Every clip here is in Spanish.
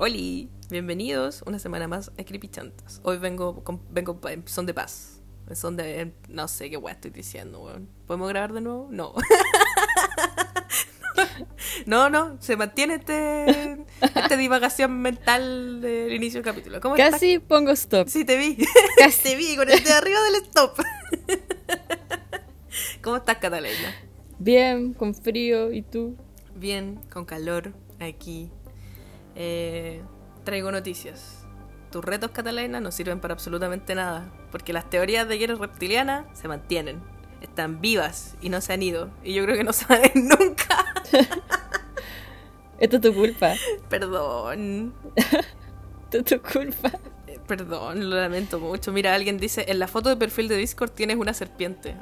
Oli, bienvenidos una semana más a Creepy Chantas. Hoy vengo con, vengo en son de paz. En son de. No sé qué weá estoy diciendo, weón. ¿Podemos grabar de nuevo? No. no, no, se mantiene este, esta divagación mental del inicio del capítulo. ¿Cómo Casi estás? pongo stop. Sí, te vi. Casi. te vi con el de arriba del stop. ¿Cómo estás, Catalina? Bien, con frío, ¿y tú? Bien, con calor, aquí. Eh, traigo noticias. Tus retos, Catalina, no sirven para absolutamente nada, porque las teorías de que eres reptiliana se mantienen. Están vivas y no se han ido. Y yo creo que no se van a ir nunca. Esto es tu culpa. Perdón. Esto es tu culpa. Eh, Perdón, lo lamento mucho. Mira, alguien dice, en la foto de perfil de Discord tienes una serpiente.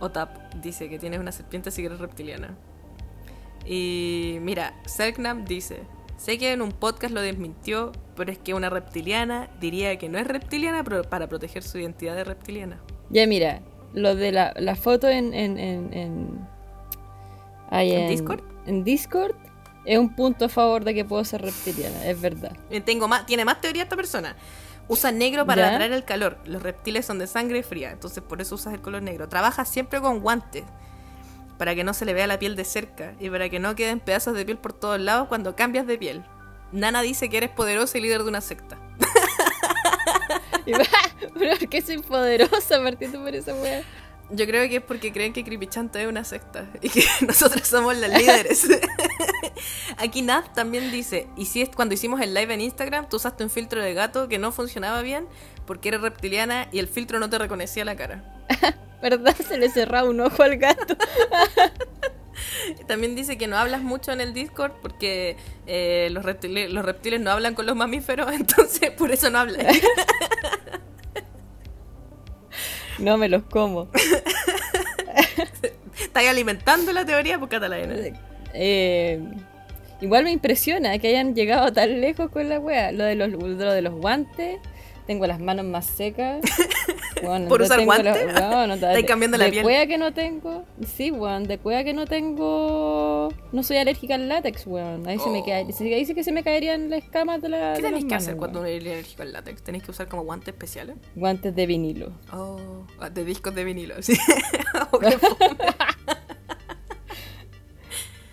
Otap dice que tienes una serpiente si eres reptiliana. Y mira, Selknam dice, sé que en un podcast lo desmintió, pero es que una reptiliana diría que no es reptiliana pero para proteger su identidad de reptiliana. Ya mira, lo de la, la foto en... en, en, en, ahí ¿En Discord? En Discord es un punto a favor de que puedo ser reptiliana, es verdad. Eh, Tengo más, tiene más teoría esta persona. Usa negro para ¿Ya? atraer el calor. Los reptiles son de sangre fría, entonces por eso usas el color negro. Trabaja siempre con guantes para que no se le vea la piel de cerca y para que no queden pedazos de piel por todos lados cuando cambias de piel. Nana dice que eres poderosa y líder de una secta. ¿por qué soy poderosa partiendo por esa wea? Yo creo que es porque creen que Creepychanta es una secta y que nosotros somos las líderes. Aquí Nat también dice, y si es cuando hicimos el live en Instagram, tú usaste un filtro de gato que no funcionaba bien porque eres reptiliana y el filtro no te reconocía la cara. ¿Verdad? Se le cerraba un ojo al gato. También dice que no hablas mucho en el Discord porque eh, los, reptiles, los reptiles no hablan con los mamíferos, entonces por eso no hablan. No me los como. Estás alimentando la teoría por Catalina. Eh, igual me impresiona que hayan llegado tan lejos con la wea. Lo de los, lo de los guantes. Tengo las manos más secas. ¿Por usar guantes? weón, no, Estáis cambiando la de piel. cueva que no tengo. Sí, weón. De cueva que no tengo. No soy alérgica al látex, weón. Ahí se me Oh. cae. se dice que se me caerían las escamas de la. ¿Qué de tenéis que hacer cuando uno es alérgico al látex? ¿Tenéis que usar como guantes especiales? Guantes de vinilo. Oh, ah, de discos de vinilo, sí. Oh.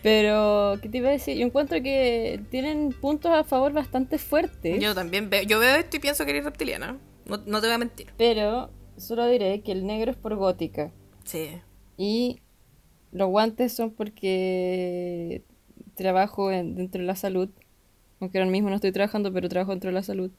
Pero, ¿qué te iba a decir? Yo encuentro que tienen puntos a favor bastante fuertes. yo también veo, yo veo esto y pienso que eres reptiliana. No, no te voy a mentir. Pero solo diré que el negro es por gótica. Sí. Y los guantes son porque trabajo en- dentro de la salud. Aunque ahora mismo no estoy trabajando, pero trabajo dentro de la salud.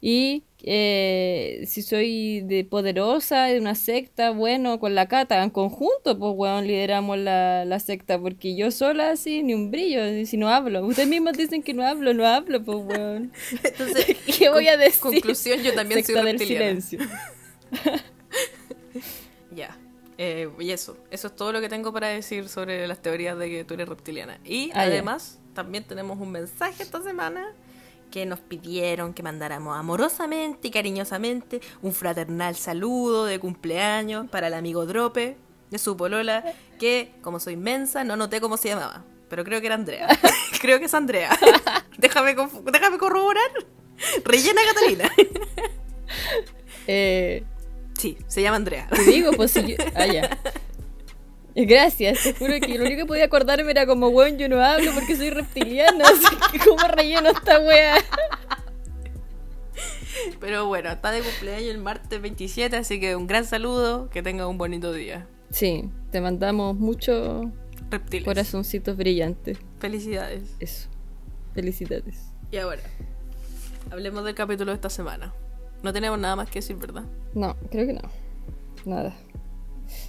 Y eh, si soy de poderosa, de una secta, bueno, con la cata, en conjunto, pues, weón, lideramos la, la secta. Porque yo sola, así, ni un brillo, si no hablo. Ustedes mismos dicen que no hablo, no hablo, pues, weón. Entonces, ¿Qué voy a decir? Conclusión, yo también secta soy del reptiliana. silencio. Ya. Eh, y eso, eso es todo lo que tengo para decir sobre las teorías de que tú eres reptiliana. Y Ah, además, también tenemos un mensaje esta semana que nos pidieron que mandáramos amorosamente y cariñosamente un fraternal saludo de cumpleaños para el amigo Drope de su polola, que como soy mensa no noté cómo se llamaba, pero creo que era Andrea. creo que es Andrea. déjame, déjame corroborar. Rellena Catalina. Eh, sí, se llama Andrea. Te digo, pues si yo... Ah, ya. Gracias, te juro que lo único que podía acordarme era como, weón, yo no hablo porque soy reptiliana, así que cómo relleno esta wea. Pero bueno, está de cumpleaños el martes 27, así que un gran saludo, que tenga un bonito día. Sí, te mandamos muchos Reptiles. corazoncitos brillantes. Felicidades. Eso. Felicidades. Y ahora, hablemos del capítulo de esta semana. No tenemos nada más que decir, ¿verdad? No, creo que no. Nada.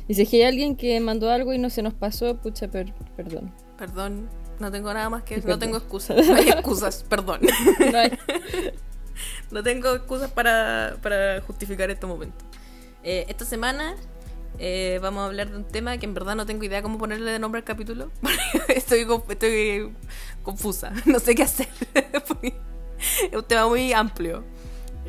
Y si que hay alguien que mandó algo y no se nos pasó, pucha, per- perdón. Perdón, no tengo nada más que decir. No tengo excusas. No hay excusas, perdón. No hay- No tengo excusas para, para justificar este momento. Eh, esta semana eh, vamos a hablar de un tema que en verdad no tengo idea cómo ponerle de nombre al capítulo. estoy, estoy confusa. No sé qué hacer. Es un tema muy amplio.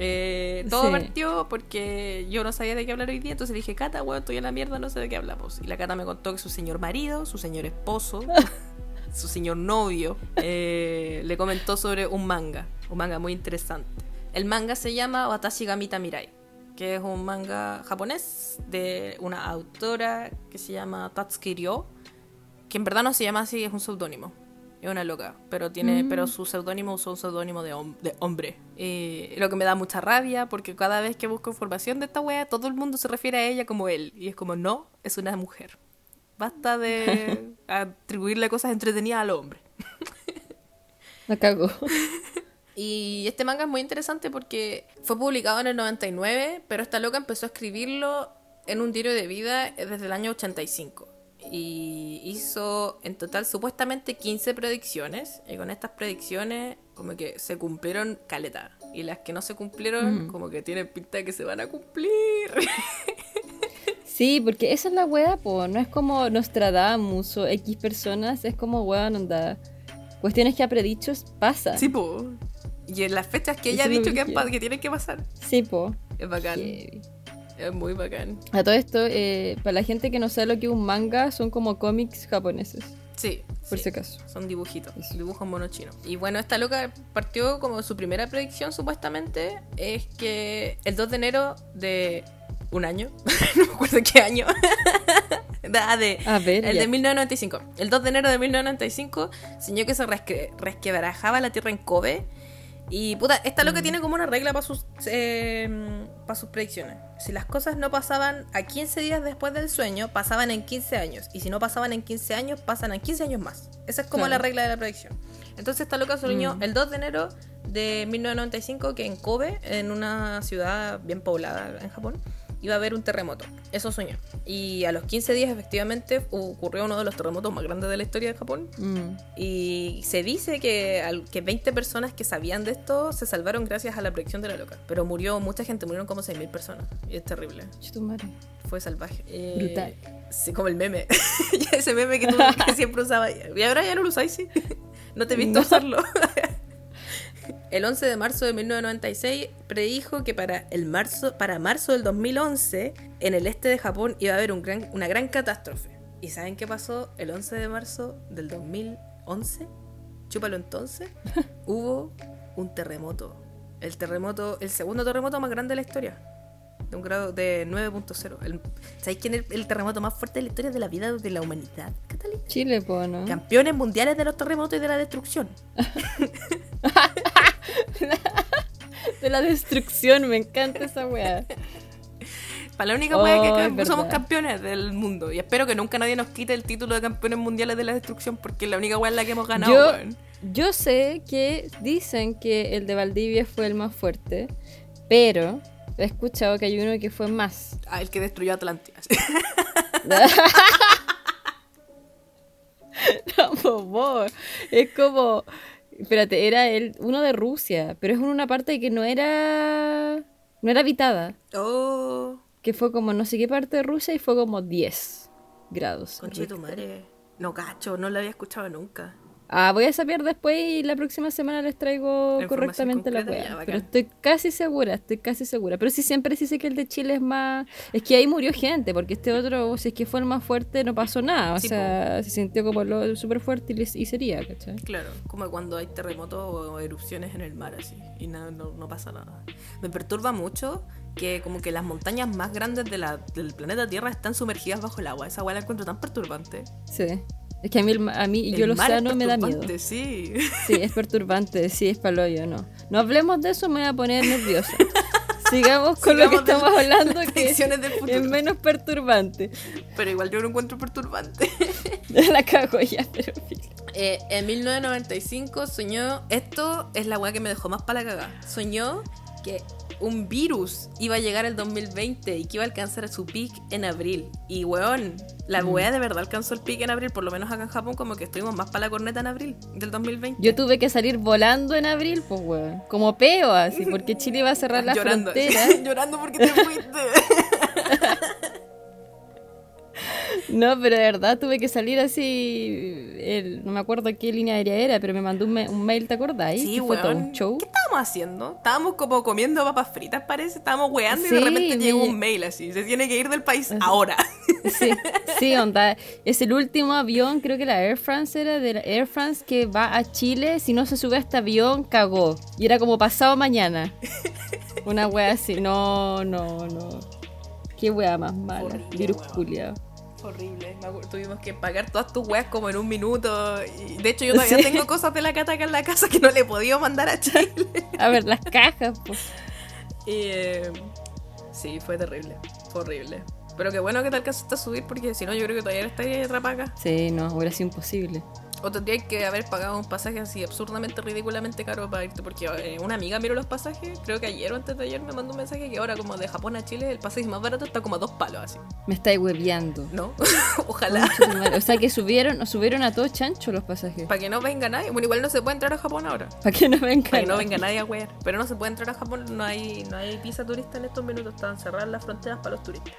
Eh, todo Sí. partió porque yo no sabía de qué hablar hoy día, entonces dije, Cata, bueno, estoy en la mierda, no sé de qué hablamos. Y la Cata me contó que su señor marido, su señor esposo, su señor novio, eh, le comentó sobre un manga, un manga muy interesante. El manga se llama Watashi ga Mita Mirai, que es un manga japonés de una autora que se llama Tatsuki Ryo, que en verdad no se llama así, es un seudónimo. Es una loca, pero tiene, Mm. pero su seudónimo usó un seudónimo de, hom- de hombre. Y lo que me da mucha rabia, porque cada vez que busco información de esta wea, todo el mundo se refiere a ella como él. Y es como, no, es una mujer. Basta de atribuirle cosas entretenidas al hombre. La cago. Y este manga es muy interesante porque fue publicado en el 99, pero esta loca empezó a escribirlo en un diario de vida desde el año 85. Y hizo en total supuestamente 15 predicciones. Y con estas predicciones como que se cumplieron caleta. Y las que no se cumplieron como que tienen pinta de que se van a cumplir. Sí, porque esa es la wea, po. No es como Nostradamus o X personas, es como weón, onda. Cuestiones que ha predicho pasan. sí, po. Y en las fechas que ella ha dicho que, que tienen que pasar. Sí, po. Es bacán. Es muy bacán. A todo esto, eh, para la gente que no sabe lo que es un manga, son como cómics japoneses, Sí. por sí. si acaso. Son dibujitos, dibujos monos chinos. Y bueno, esta loca partió como su primera predicción, supuestamente, es que el 2 de enero de un año, no me acuerdo qué año, Ah, de, A ver, el ya. de 1995. El 2 de enero de 1995 señaló que se resque- resquebrajaba la tierra en Kobe. Y puta, esta Mm. loca tiene como una regla para sus, eh, pa' sus predicciones. Si las cosas no pasaban a 15 días después del sueño, pasaban en 15 años. Y si no pasaban en 15 años, pasan en 15 años más. Esa es como Claro. la regla de la predicción. Entonces esta loca soñó Mm. el 2 de enero de 1995 que en Kobe, en una ciudad bien poblada en Japón, iba a haber un terremoto. Eso soñó. Y a los 15 días efectivamente ocurrió uno de los terremotos más grandes de la historia de Japón. Mm. Y se dice que, al- que 20 personas que sabían de esto se salvaron gracias a la predicción de la loca. Pero murió mucha gente, murieron como 6.000 personas. Y es terrible. Chutumare. Fue salvaje. Eh, Brutal. Sí, como el meme. Ese meme que tú que siempre usabas. Y ahora ya no lo usáis, sí. No te he visto No. usarlo. El 11 de marzo de 1996 predijo que para, el marzo, para marzo del 2011 en el este de Japón iba a haber un gran, una gran catástrofe. ¿Y saben qué pasó el 11 de marzo del 2011? Chúpalo entonces. Hubo un terremoto. El terremoto, el segundo terremoto más grande de la historia. De un grado de 9.0. El- ¿Sabéis quién es el terremoto más fuerte de la historia de la vida de la humanidad, Catalina? Chile, po, ¿no? Campeones mundiales de los terremotos y de la destrucción. De la destrucción, me encanta esa weá. Para la única wea que Oh, somos campeones del mundo. Y espero que nunca nadie nos quite el título de campeones mundiales de la destrucción porque es la única wea en la que hemos ganado, Yo, weón. yo sé que dicen que el de Valdivia fue el más fuerte, pero he escuchado que hay uno que fue más. Ah, el que destruyó Atlantia. No, bobo. Es como. Espérate, era el, uno de Rusia, pero es una parte que no era. No era habitada. oh, Que fue como no sé qué parte de Rusia y fue como 10 grados. conche tu madre. No cacho, no lo había escuchado nunca. Ah, voy a saber después y la próxima semana les traigo La correctamente la bacán. Pero estoy casi segura, estoy casi segura. Pero sí, siempre sí sé que el de Chile es más. Es que ahí murió gente, porque este otro, si es que fue el más fuerte, no pasó nada. O Sí, sea, se sintió como lo súper fuerte y, y sería, ¿cachai? Claro, como cuando hay terremotos o erupciones en el mar así y nada, no, no pasa nada. Me perturba mucho que como que las montañas más grandes de la- del planeta Tierra están sumergidas bajo el agua. Esa agua la encuentro tan perturbante. Sí. Es que a mí, a mí yo el océano me da miedo. Sí. Sí, es perturbante, sí, es paloyo, no. No hablemos de eso, me voy a poner nerviosa. Sigamos con lo que estamos hablando, que es menos perturbante. Pero igual yo lo encuentro perturbante. La cago ya, pero. Eh, en 1995 soñó, esto es la weá que me dejó más para la cagada. Soñó que un virus iba a llegar el 2020 y que iba a alcanzar su peak en abril. Y weón, la Mm. weá de verdad alcanzó el peak en abril, por lo menos acá en Japón, como que estuvimos más para la corneta en abril del 2020. Yo tuve que salir volando en abril, pues, weón. Como peo, así, porque Chile iba a cerrar la llorando, frontera. llorando porque te fuiste. No, pero de verdad tuve que salir así. el- no me acuerdo qué línea aérea era, pero me mandó un, me- un mail, ¿te acordáis? Sí, fue todo un show. ¿Qué estábamos haciendo? Estábamos como comiendo papas fritas, parece. Estábamos weando y de repente me- llegó un mail así. Se tiene que ir del país ahora. Sí, sí, onda. Es el último avión, creo que la Air France era de la Air France que va a Chile. Si no se sube a este avión, cagó. Y era como pasado mañana. Una wea así. No, no, no. Qué wea más mala. Virus weón. Horrible. Tuvimos que pagar todas tus weas como en un minuto. Y de hecho, yo todavía Sí. tengo cosas de la cata acá en la casa que no le he podido mandar a Chile. A ver, las cajas, pues. Y eh, sí, fue terrible. Horrible. Pero qué bueno que te alcanzaste a subir porque si no, yo creo que todavía estaría atrapada acá. Sí, no, hubiera sido imposible. O tendría que haber pagado un pasaje así absurdamente, ridículamente caro para irte. Porque eh, una amiga miró los pasajes, creo que ayer o antes de ayer me mandó un mensaje que ahora, como de Japón a Chile, el pasaje más barato está como a dos palos así. Me estáis hueveando. ¿No? Ojalá. O sea que subieron, subieron a todos chancho los pasajes. Para que no venga nadie. Bueno, igual no se puede entrar a Japón ahora. Para que no vengan. Para que no venga nadie a wear. Pero no se puede entrar a Japón, no hay, no hay visa turista en estos minutos. Están cerradas las fronteras para los turistas.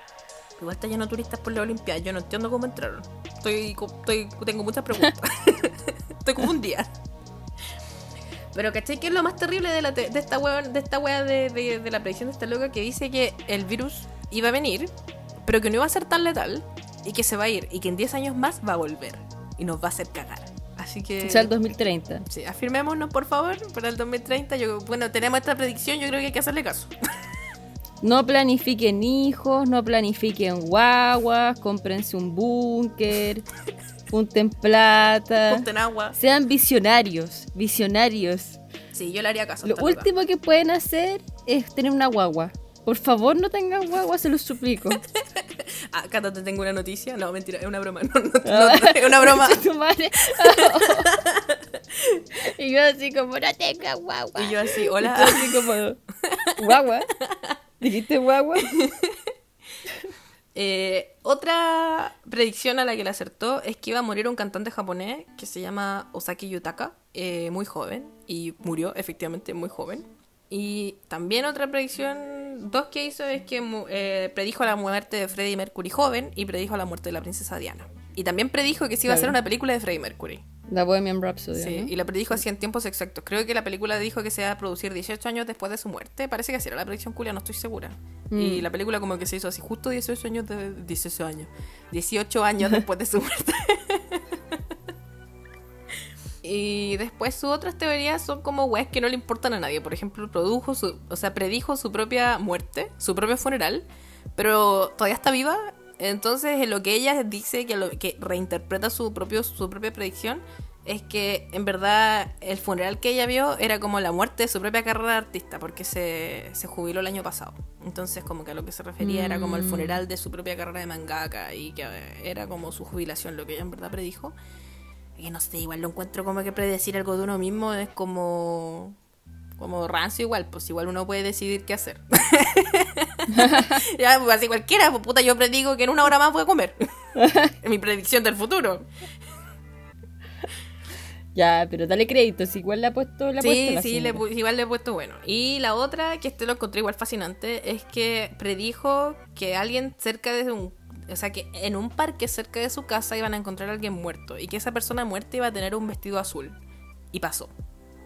Igual está lleno de turistas por la Olimpiada. Yo no entiendo cómo entraron. Estoy, estoy, tengo muchas preguntas. estoy confundida. Pero ¿cachai? ¿Qué es lo más terrible de, la te- de esta wea, de, esta wea de, de- de la predicción de esta loca que dice que el virus iba a venir, pero que no iba a ser tan letal y que se va a ir y que en 10 años más va a volver y nos va a hacer cagar? Así que... O sea, el 2030. Sí, afirmémonos por favor para el 2030. Yo, bueno, tenemos esta predicción, yo creo que hay que hacerle caso. No planifiquen hijos, no planifiquen guaguas, cómprense un búnker, junten plata. Ponte en agua. Sean visionarios, visionarios. Sí, yo le haría caso. Lo loca. último que pueden hacer es tener una guagua. Por favor, no tengan guagua, se los suplico. Ah, Cata, te tengo una noticia. No, mentira, es una broma. No, no, no, es una broma. Y yo así como, no tenga guagua. Y yo así, Y hola. así como, guagua. ¿Dijiste guagua? Eh, otra predicción a la que le acertó es que iba a morir un cantante japonés que se llama Osaki Yutaka, eh, muy joven, y murió efectivamente muy joven. Y también otra predicción, dos que hizo es que eh, predijo la muerte de Freddie Mercury joven y predijo la muerte de la princesa Diana. Y también predijo que se iba a hacer una película de Freddie Mercury. La Bohemian Rhapsody, Sí, ¿no? y la predijo así en tiempos exactos. Creo que la película dijo que se va a producir 18 años después de su muerte. Parece que así era la predicción culia, no estoy segura. Y Mm. la película como que se hizo así justo 18 años de 18 años. 18 años después de su muerte. y después sus otras teorías son como weas que no le importan a nadie. Por ejemplo, produjo su, o sea, predijo su propia muerte, su propio funeral, pero todavía está viva. Entonces, en lo que ella dice que, lo, que reinterpreta su, propio, su propia predicción es que en verdad el funeral que ella vio era como la muerte de su propia carrera de artista, porque se, se jubiló el año pasado. Entonces, como que a lo que se refería era como el Mm. funeral de su propia carrera de mangaka y que eh, era como su jubilación, lo que ella en verdad predijo. Que no sé, igual lo encuentro como que predecir algo de uno mismo es como. Como rancio igual, pues igual uno puede decidir qué hacer. ya, pues así cualquiera, pues puta, yo predigo que en una hora más voy a comer. es mi predicción del futuro. Ya, pero dale crédito, si igual le ha puesto la Sí, sí, le igual le he puesto bueno. Y la otra, que este lo encontré igual fascinante, es que predijo que alguien cerca de un... O sea, que en un parque cerca de su casa iban a encontrar a alguien muerto. Y que esa persona muerta iba a tener un vestido azul. Y pasó.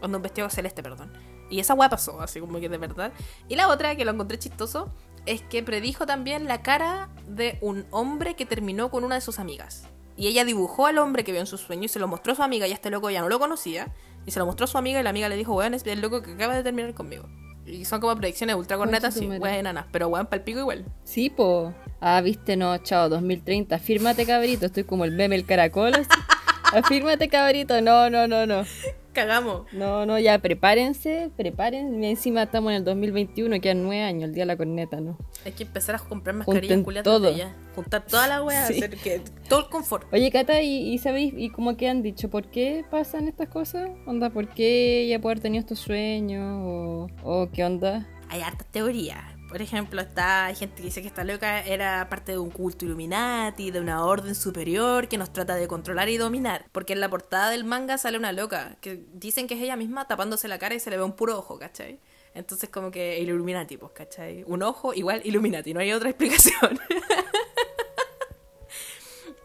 O un vestido celeste, perdón. Y esa weá pasó, así como que de verdad. Y la otra, que lo encontré chistoso, es que predijo también la cara de un hombre que terminó con una de sus amigas. Y ella dibujó al hombre que vio en sus sueños y se lo mostró a su amiga y este loco ya no lo conocía. Y se lo mostró a su amiga y la amiga le dijo, weón, es el loco que acaba de terminar conmigo. Y son como predicciones ultra cornetas, sí, weón enanas. Pero weón, palpico igual. Sí, po. Ah, viste, no, chao, 2030. Fírmate, cabrito. Estoy como el meme, el caracol. Afírmate, cabrito. No, no, no, no. Cagamos. No, no, ya prepárense, prepárense. Encima estamos en el 2021, quedan nueve años, el día de la corneta, ¿no? Hay que empezar a comprar mascarillas culiadas todo. ya. Juntar toda la Sí. hacer que todo el confort. Oye, Cata, ¿y, y sabéis, y como que han dicho, por qué pasan estas cosas? ¿Onda, por qué ella puede haber tenido estos sueños? ¿O, o qué onda? hay hartas teorías. Por ejemplo, está hay gente que dice que esta loca era parte de un culto Illuminati, de una orden superior que nos trata de controlar y dominar. Porque en la portada del manga sale una loca que dicen que es ella misma tapándose la cara y se le ve un puro ojo, ¿cachai? Entonces como que Illuminati, pues, ¿cachai? Un ojo igual Illuminati, no hay otra explicación.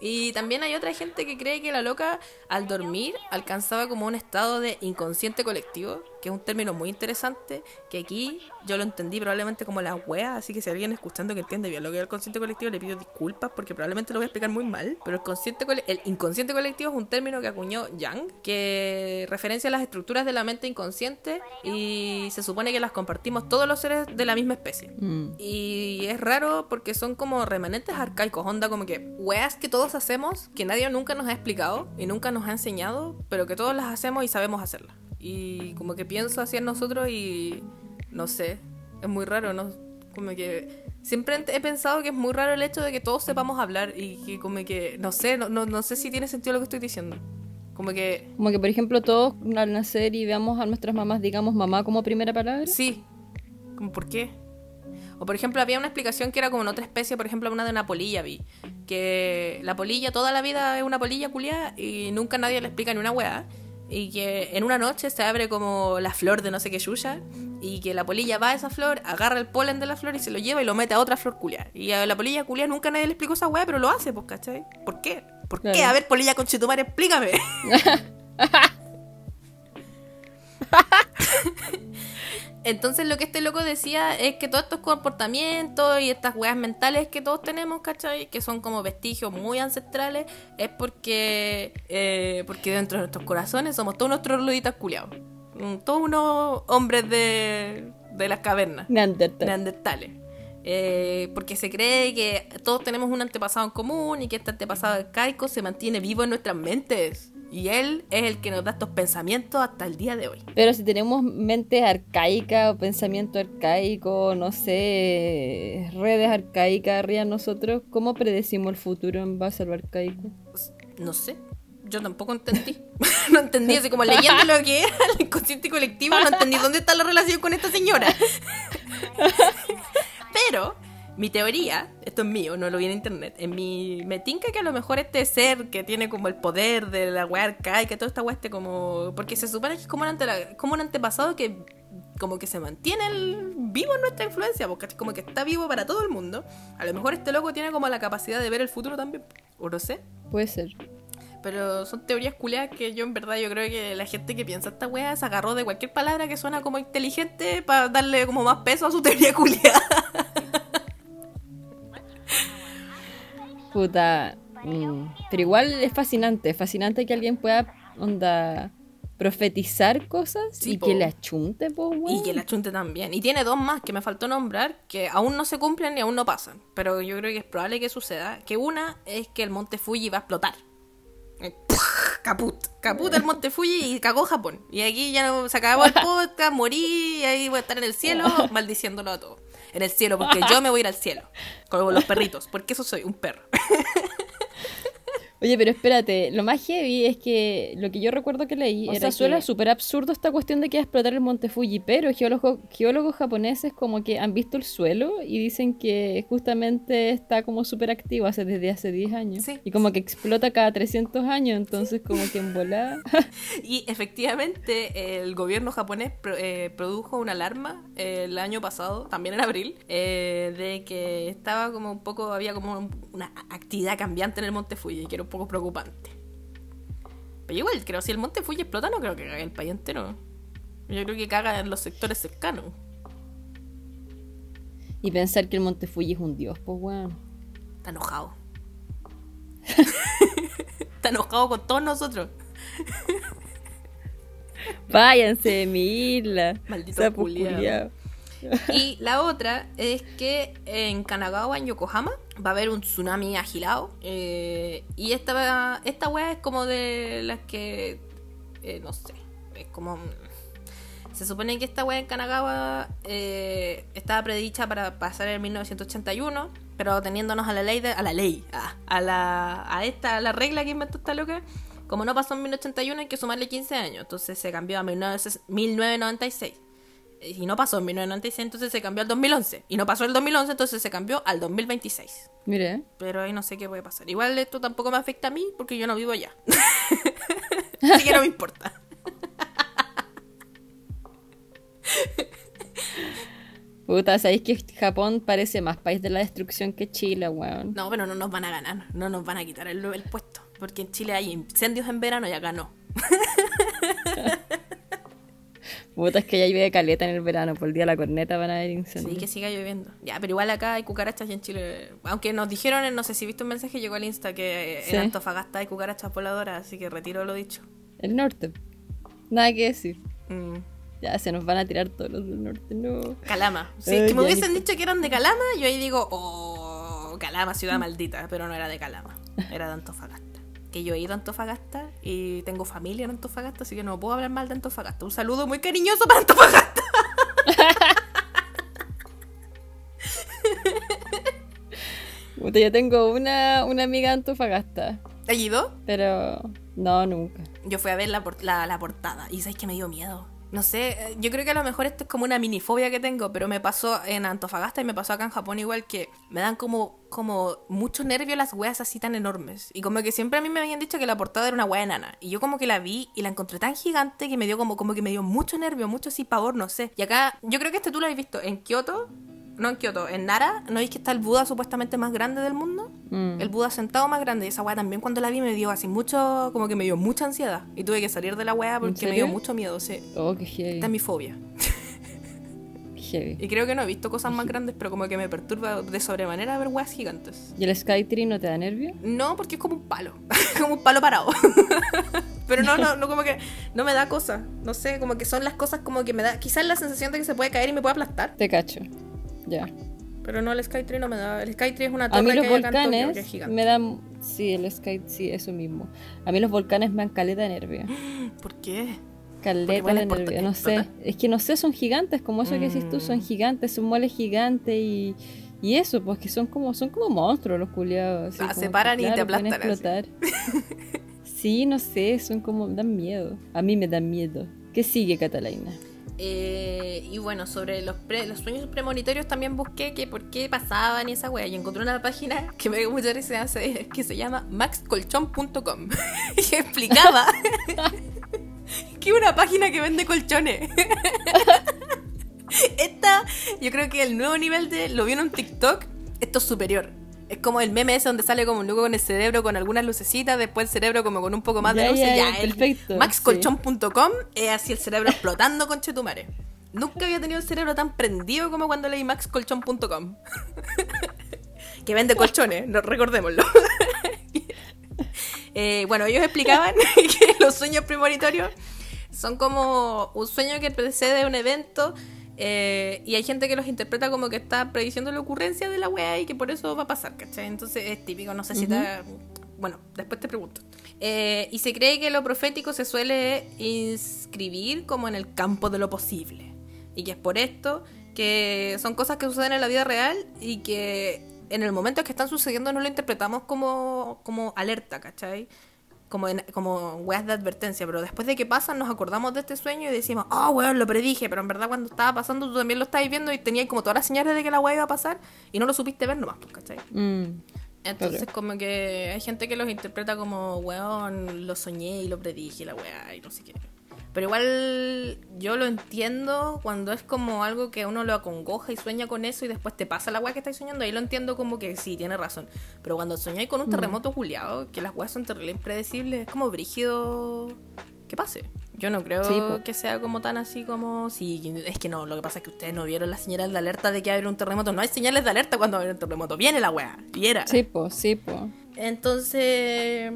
Y también hay otra gente que cree que la loca al dormir alcanzaba como un estado de inconsciente colectivo, que es un término muy interesante, que aquí yo lo entendí probablemente como la wea, así que si alguien escuchando que entiende bien lo que es el consciente colectivo le pido disculpas porque probablemente lo voy a explicar muy mal, pero el, consciente el inconsciente colectivo es un término que acuñó Yang, que referencia a las estructuras de la mente inconsciente y se supone que las compartimos todos los seres de la misma especie. Mm. Y es raro porque son como remanentes arcaicos, onda como que weas que todos hacemos, que nadie nunca nos ha explicado y nunca nos ha enseñado, pero que todos las hacemos y sabemos hacerlas. Y como que pienso así en nosotros y no sé, es muy raro, ¿no? Como que siempre he pensado que es muy raro el hecho de que todos sepamos hablar y que como que, no sé, no, no, no sé si tiene sentido lo que estoy diciendo. Como que... Como que, por ejemplo, todos al nacer y veamos a nuestras mamás, digamos mamá como primera palabra. Sí. Como, ¿por qué? O por ejemplo, había una explicación que era como en otra especie, por ejemplo, una de una polilla vi. Que la polilla toda la vida es una polilla culiada y nunca nadie le explica ni una weá. Y que en una noche se abre como la flor de no sé qué yuya. Y que la polilla va a esa flor, agarra el polen de la flor y se lo lleva y lo mete a otra flor culiada. Y a la polilla culiada nunca nadie le explicó esa weá, pero lo hace, pues, ¿cachai? ¿Por qué? ¿Por qué? A ver, polilla con explícame. Entonces lo que este loco decía es que todos estos comportamientos y estas weas mentales que todos tenemos, ¿cachai? Que son como vestigios muy ancestrales, es porque eh, porque dentro de nuestros corazones somos todos nuestros ruditas culiados. Mm, todos unos hombres de, de las cavernas. Neandertales. Eh, porque se cree que todos tenemos un antepasado en común y que este antepasado arcaico se mantiene vivo en nuestras mentes. Y él es el que nos da estos pensamientos hasta el día de hoy. Pero si tenemos mente arcaica o pensamiento arcaico, no sé, redes arcaicas arriba de nosotros, ¿cómo predecimos el futuro en base a lo arcaico? No sé. Yo tampoco entendí. no entendí, así como leyendo lo que era el inconsciente colectivo, no entendí dónde está la relación con esta señora. Pero mi teoría, esto es mío, no lo vi en internet, en mi, me tinca que a lo mejor este ser que tiene como el poder de la weá arcaica, toda esta weá este como... Porque se supone que es como un, como un antepasado que como que se mantiene vivo en nuestra influencia, porque como que está vivo para todo el mundo. A lo mejor este loco tiene como la capacidad de ver el futuro también, o no sé. Puede ser. Pero son teorías culiadas que yo en verdad yo creo que la gente que piensa esta wea se agarró de cualquier palabra que suena como inteligente para darle como más peso a su teoría culiada. Puta. Mm, pero igual es fascinante, es fascinante que alguien pueda onda profetizar cosas y que le achunte, po, Y que le achunte también. Y tiene dos más que me faltó nombrar que aún no se cumplen ni aún no pasan. Pero yo creo que es probable que suceda. Que una es que el monte Fuji va a explotar. Caput. Caput el monte Fuji y cagó Japón. Y aquí ya no, se acabó el podcast, morí y ahí voy a estar en el cielo maldiciéndolo a todo. En el cielo, porque yo me voy a ir al cielo. Con los perritos, porque eso soy, un perro. Oye, pero espérate, lo más heavy es que lo que yo recuerdo que leí o era sea, suena súper absurdo esta cuestión de que va a explotar el monte Fuji, pero geólogos, geólogos japoneses como que han visto el suelo y dicen que justamente está como súper activo hace, desde hace 10 años. Y como que explota cada 300 años, entonces como que en volada. y efectivamente el gobierno japonés eh, produjo una alarma eh, el año pasado, también en abril, eh, de que estaba como un poco, había como una actividad cambiante en el monte Fuji, quiero un poco preocupante. Pero igual, creo si el monte Fuji explota, no creo que cague el país entero. Yo creo que caga en los sectores cercanos. Y pensar que el monte Fuji es un dios, pues weón. Está enojado. Está enojado con todos nosotros. Váyanse de mi isla. Maldito y la otra es que en Kanagawa, en Yokohama, va a haber un tsunami agilado. Eh, y esta, esta wea es como de las que. Eh, no sé. Es como. Se supone que esta wea en Kanagawa eh, estaba predicha para pasar en 1981, pero teniéndonos a la ley, de, a la ley, a, la, a esta, a la regla que inventó esta loca, como no pasó en 1981 hay que sumarle 15 años, entonces se cambió a 1996 y no pasó en 1996, entonces se cambió al 2011. Y no pasó el 2011, entonces se cambió al 2026. Mire. Pero ahí no sé qué puede pasar. Igual esto tampoco me afecta a mí porque yo no vivo allá. Así que no me importa. Puta, ¿sabéis que Japón parece más país de la destrucción que Chile, weón? No, pero no nos van a ganar, no nos van a quitar el, el puesto. Porque en Chile hay incendios en verano y acá no. Puta, es que ya llueve caleta en el verano, por el día de la corneta van a haber incendios. Sí, que siga lloviendo. Ya, pero igual acá hay cucarachas y en Chile. Aunque nos dijeron, no sé si viste un mensaje, llegó al Insta que Sí. en Antofagasta hay cucarachas voladoras, así que retiro lo dicho. El norte. Nada que decir. Mm. Ya se nos van a tirar todos los del norte, no. Calama. Si Ay, que me hubiesen dicho que eran de Calama, yo ahí digo, oh, Calama, ciudad maldita, pero no era de Calama, era de Antofagasta. Que yo he ido a Antofagasta y tengo familia en Antofagasta, así que no puedo hablar mal de Antofagasta. Un saludo muy cariñoso para Antofagasta. Yo tengo una, una amiga de Antofagasta, ¿Has ido? pero no, nunca. Yo fui a ver la, la, la portada y sabes que me dio miedo. No sé, eh, yo creo que a lo mejor esto es como una minifobia que tengo, pero me pasó en Antofagasta y me pasó acá en Japón igual que me dan como, como mucho nervio las weas así tan enormes. Y como que siempre a mí me habían dicho que la portada era una wea enana. Y yo como que la vi y la encontré tan gigante que me dio como, como que me dio mucho nervio, mucho así pavor, no sé. Y acá, yo creo que este tú lo habéis visto en Kioto, no en Kioto, en Nara, ¿no veis que está el Buda supuestamente más grande del mundo? Mm. El Buda sentado más grande. Y esa weá también cuando la vi me dio así mucho, como que me dio mucha ansiedad. Y tuve que salir de la weá porque me dio mucho miedo. Sí. Oh, qué heavy. Esta es mi fobia. heavy. Y creo que no he visto cosas más grandes, pero como que me perturba de sobremanera ver weas gigantes. ¿Y el Skytree no te da nervio? No, porque es como un palo. como un palo parado. pero no, no, no, como que no me da cosa. No sé, como que son las cosas como que me da. Quizás la sensación de que se puede caer y me puede aplastar. Te cacho. Ya. Pero no, el Skytree no me da. El Skytree es una A torre mí que los hay acá en Tokio, que es volcanes gigante. me dan... Sí, el Sky, sí, eso mismo. A mí los volcanes me dan caleta de nervio. ¿Por qué? Caleta de es nervio, no sé. Es que no sé, son gigantes, como eso que decís tú, son Mm. gigantes, son moles gigantes y... Y eso, pues que son como, son como monstruos los culiados. Ah, se que, paran y te aplastan así. sí, no sé, son como, dan miedo. A mí me dan miedo. ¿Qué sigue, Catalina? Eh, y bueno, sobre los, pre- los sueños premonitorios también busqué que por qué pasaban y esa wea. Y encontré una página que me dio mucha risa que se llama maxcolchón.com y explicaba que una página que vende colchones. Esta, yo creo que el nuevo nivel de. Lo vi en un TikTok, esto es superior. Es como el meme ese donde sale como un loco con el cerebro con algunas lucecitas, después el cerebro como con un poco más de luces. ya, Ya, perfecto, maxcolchón.com es así el cerebro explotando con chetumare. Nunca había tenido el cerebro tan prendido como cuando leí maxcolchón.com. que vende colchones, no, recordémoslo. Eh, bueno, ellos explicaban que los sueños premonitorios son como un sueño que precede un evento eh, y hay gente que los interpreta como que está prediciendo la ocurrencia de la wea y que por eso va a pasar, ¿cachai? Entonces es típico, no sé si te... Bueno, después te pregunto. Eh, y se cree que lo profético se suele inscribir como en el campo de lo posible. Y que es por esto que son cosas que suceden en la vida real y que en el momento en que están sucediendo no lo interpretamos como, como alerta, ¿cachai? Como, en, como weas de advertencia, pero después de que pasan nos acordamos de este sueño y decimos, oh, weón, lo predije, pero en verdad cuando estaba pasando tú también lo estabas viendo y tenías como todas las señales de que la wea iba a pasar y no lo supiste ver nomás, pues, ¿cachai? Mm, Entonces como que hay gente que los interpreta como, weón, lo soñé y lo predije, la weá, y no sé qué. Pero igual yo lo entiendo cuando es como algo que uno lo acongoja y sueña con eso y después te pasa la weá que estáis soñando, ahí lo entiendo como que sí, tiene razón. Pero cuando soñáis con un terremoto juliado, que las weas son terribles impredecibles, es como brígido que pase. Yo no creo Sí, que sea como tan así como... Sí, es que no, lo que pasa es que ustedes no vieron las señales de alerta de que va a haber un terremoto. No hay señales de alerta cuando va a haber un terremoto. Viene la weá. Y era. sí, po, sí, po. Entonces,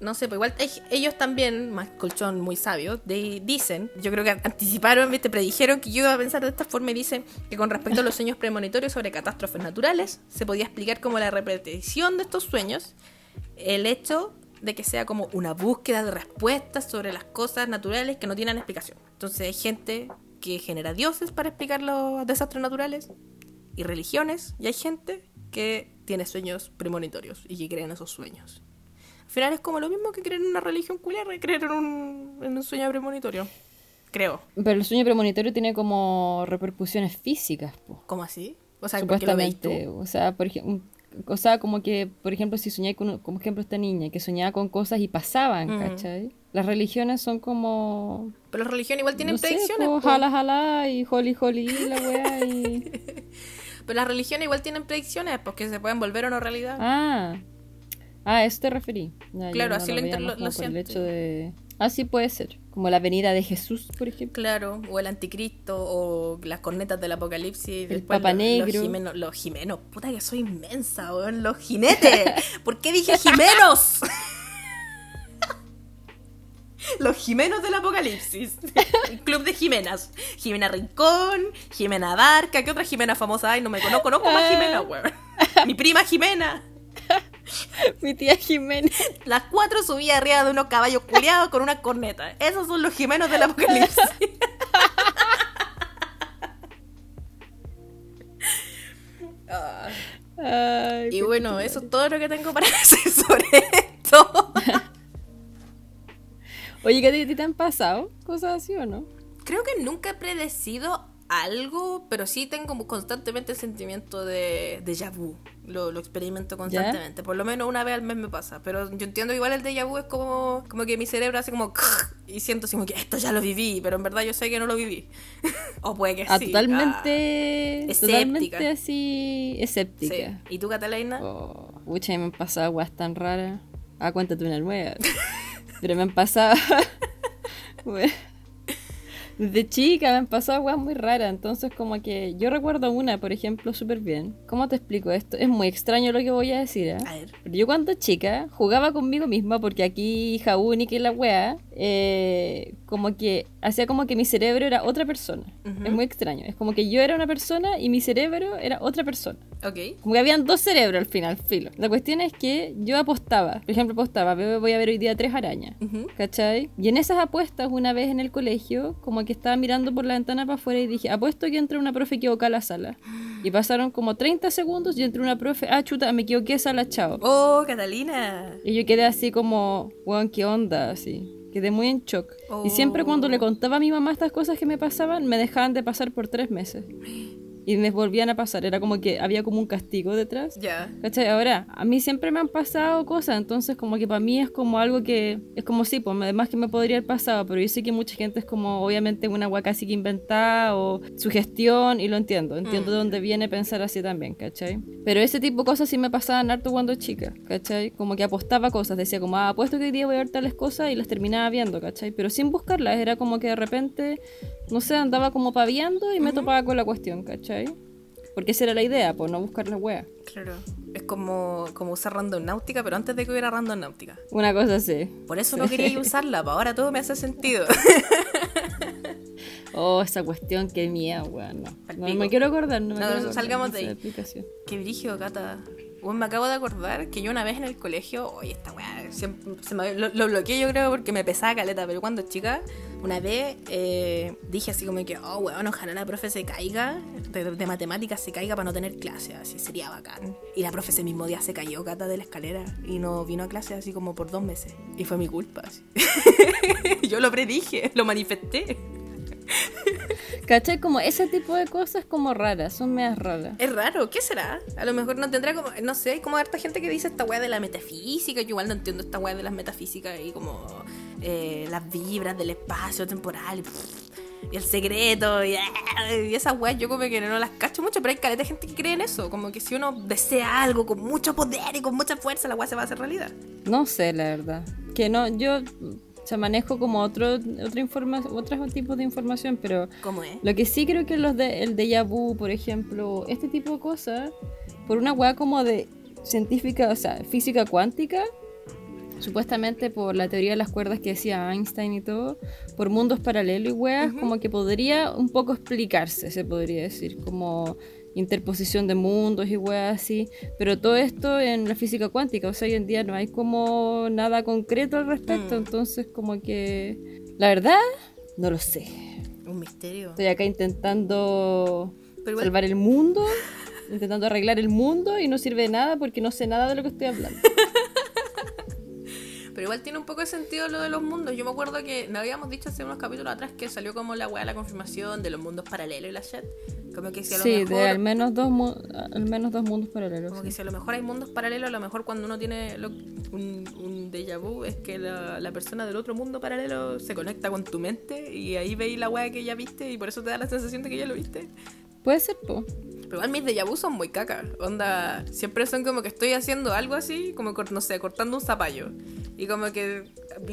no sé, pues igual ellos también, más colchón muy sabios, de- dicen, yo creo que anticiparon, ¿viste? predijeron que yo iba a pensar de esta forma y dicen que con respecto a los sueños premonitorios sobre catástrofes naturales, se podía explicar como la repetición de estos sueños, el hecho de que sea como una búsqueda de respuestas sobre las cosas naturales que no tienen explicación. Entonces hay gente que genera dioses para explicar los desastres naturales y religiones, y hay gente que tiene sueños premonitorios y que cree en esos sueños. Al final es como lo mismo que creer en una religión culera y creer en un, en un sueño premonitorio. Creo. Pero el sueño premonitorio tiene como repercusiones físicas, po. ¿Cómo así? O sea, ¿por qué lo veis tú? Supuestamente. O sea, por ejemplo, o sea, como que, por ejemplo, si soñé con, como ejemplo, esta niña que soñaba con cosas y pasaban, Ujú. ¿cachai? Las religiones son como. Pero las religiones igual tienen no sé, predicciones. como po. jala jala y holy holy la weá y. Pero las religiones igual tienen predicciones, porque se pueden volver o no realidad. Ah. Ah, eso te referí. Claro, no así lo lo- el hecho de. Ah, sí puede ser. Como la venida de Jesús, por ejemplo. Claro, o el anticristo, o las cornetas del apocalipsis. El después Papa los- Negro. Los jimenos, los jimenos. Puta que soy inmensa, weón. Los jinetes. ¿Por qué dije jimenos? Los Jimenos del Apocalipsis. Un club de Jimenas. Jimena Rincón, Jimena Barca. ¿Qué otra Jimena famosa hay? No me conozco, conozco más Jimena, weón. Mi prima Jimena. Mi tía Jiménez. Las cuatro subía arriba de unos caballos culiados con una corneta. Esos son los Jimenos del Apocalipsis. Ay, y bueno, eso es todo lo que tengo para decir sobre esto. Oye, ¿qué a ti te han pasado cosas así o no? Creo que nunca he predecido algo, pero sí tengo constantemente el sentimiento de déjà vu. Lo, lo experimento constantemente. Por lo menos una vez al mes me pasa. Pero yo entiendo igual el déjà vu es como, como que mi cerebro hace como... Y siento así como que esto ya lo viví, pero en verdad yo sé que no lo viví. o puede que Ah, sí. totalmente. Escéptica. Totalmente así. Ah, Escéptica. sí. ¿Y tú, Catalina? Oh, pucha, me han pasado guas tan raras. Ah, cuéntate una nueva. Pero me han pasado. Bueno, Desde chica me han pasado guas muy raras. Entonces, como que yo recuerdo una, por ejemplo, súper bien. ¿Cómo te explico esto? Es muy extraño lo que voy a decir, ¿eh? A ver. Pero yo cuando chica jugaba conmigo misma porque aquí hija única y la wea, eh, como que hacía como que mi cerebro era otra persona. Ujú. Es muy extraño. Es como que yo era una persona y mi cerebro era otra persona. Ok. Como que habían dos cerebros al final, filo. La cuestión es que yo apostaba. Por ejemplo, apostaba, "Ve- voy a ver hoy día tres arañas. Ujú. ¿Cachai? Y en esas apuestas, una vez en el colegio, como que estaba mirando por la ventana para afuera y dije, apuesto que entra una profe equivocada a la sala. Y pasaron como 30 segundos y entró una profe, ah, chuta, me equivoqué, sala, chao. Oh, Catalina. Y yo quedé así como, weón, ¿qué onda? Así. Quedé muy en shock. Oh. Y siempre cuando le contaba a mi mamá estas cosas que me pasaban, me dejaban de pasar por tres meses. Y me volvían a pasar. Era como que había como un castigo detrás. Ya. ¿Cachai? Ahora, a mí siempre me han pasado cosas, entonces como que para mí es como algo que, es como sí, pues además que me podría haber pasado, pero yo sé que mucha gente es como obviamente una agua casi que inventada o sugestión y lo entiendo, entiendo de dónde viene pensar así también, ¿cachai? Pero ese tipo de cosas sí me pasaban harto cuando chica, ¿cachai? Como que apostaba cosas, decía como, ah, apuesto que hoy día voy a ver tales cosas y las terminaba viendo, ¿cachai? Pero sin buscarlas, era como que de repente, no sé, andaba como paviando y me topaba con la cuestión, ¿cachai? Porque esa era la idea, pues no buscar la wea. Claro. Es como, como usar randonáutica, pero antes de que hubiera randonáutica. Una cosa así. Por eso no quería usarla, pero ahora todo me hace sentido. Oh, esa cuestión, qué miedo, weón. No, no me quiero acordar, no me No, quiero no, acordar salgamos de ahí. Qué brígido, Cata. Bueno, me acabo de acordar que yo una vez en el colegio, oye, esta weá, se me- lo, lo bloqueé yo creo porque me pesaba caleta, pero cuando chica, una vez eh, dije así como que, oh, weón, ojalá la profe se caiga, de, de matemáticas se caiga para no tener clase, así sería bacán. Y la profe ese mismo día se cayó, Cata, de la escalera y no vino a clase así como por dos meses. Y fue mi culpa, yo lo predije, lo manifesté. ¿Cachai? Como ese tipo de cosas como raras, son medias raras. Es raro, ¿qué será? A lo mejor no tendrá como, no sé, hay como harta gente que dice esta weá de la metafísica, yo igual no entiendo esta weá de las metafísicas y como eh, las vibras del espacio temporal y, el secreto y, y esas weas yo como que no las cacho mucho, pero hay caleta de gente que cree en eso, como que si uno desea algo con mucho poder y con mucha fuerza, la weá se va a hacer realidad. No sé, la verdad. Que no, yo sea, manejo como otro, otra informa otros tipos de información, pero ¿Cómo es? lo que sí creo que los de el déjà vu, por ejemplo, este tipo de cosas, por una weá como de científica, o sea, física cuántica, supuestamente por la teoría de las cuerdas que decía Einstein y todo, por mundos paralelos y weas, como que podría un poco explicarse, se podría decir, como interposición de mundos y weas así, pero todo esto en la física cuántica, o sea, hoy en día no hay como nada concreto al respecto, Mm. entonces como que, la verdad, no lo sé. Un misterio. Estoy acá intentando Pero igual- salvar el mundo, intentando arreglar el mundo y no sirve de nada porque no sé nada de lo que estoy hablando. Pero igual tiene un poco de sentido lo de los mundos. Yo me acuerdo que nos habíamos dicho hace unos capítulos atrás que salió como la weá la confirmación de los mundos paralelos y la shit. Como que si a lo Sí, mejor. de al menos dos, mu- al menos dos mundos paralelos. Como sí. que si a lo mejor hay mundos paralelos, a lo mejor cuando uno tiene lo- un, un déjà vu es que la, la persona del otro mundo paralelo se conecta con tu mente y ahí veis la weá que ya viste y por eso te da la sensación de que ya lo viste. Puede ser, po. Pero igual mis déjà vu son muy caca. Onda, siempre son como que estoy haciendo algo así, como, no sé, cortando un zapallo. Y como que,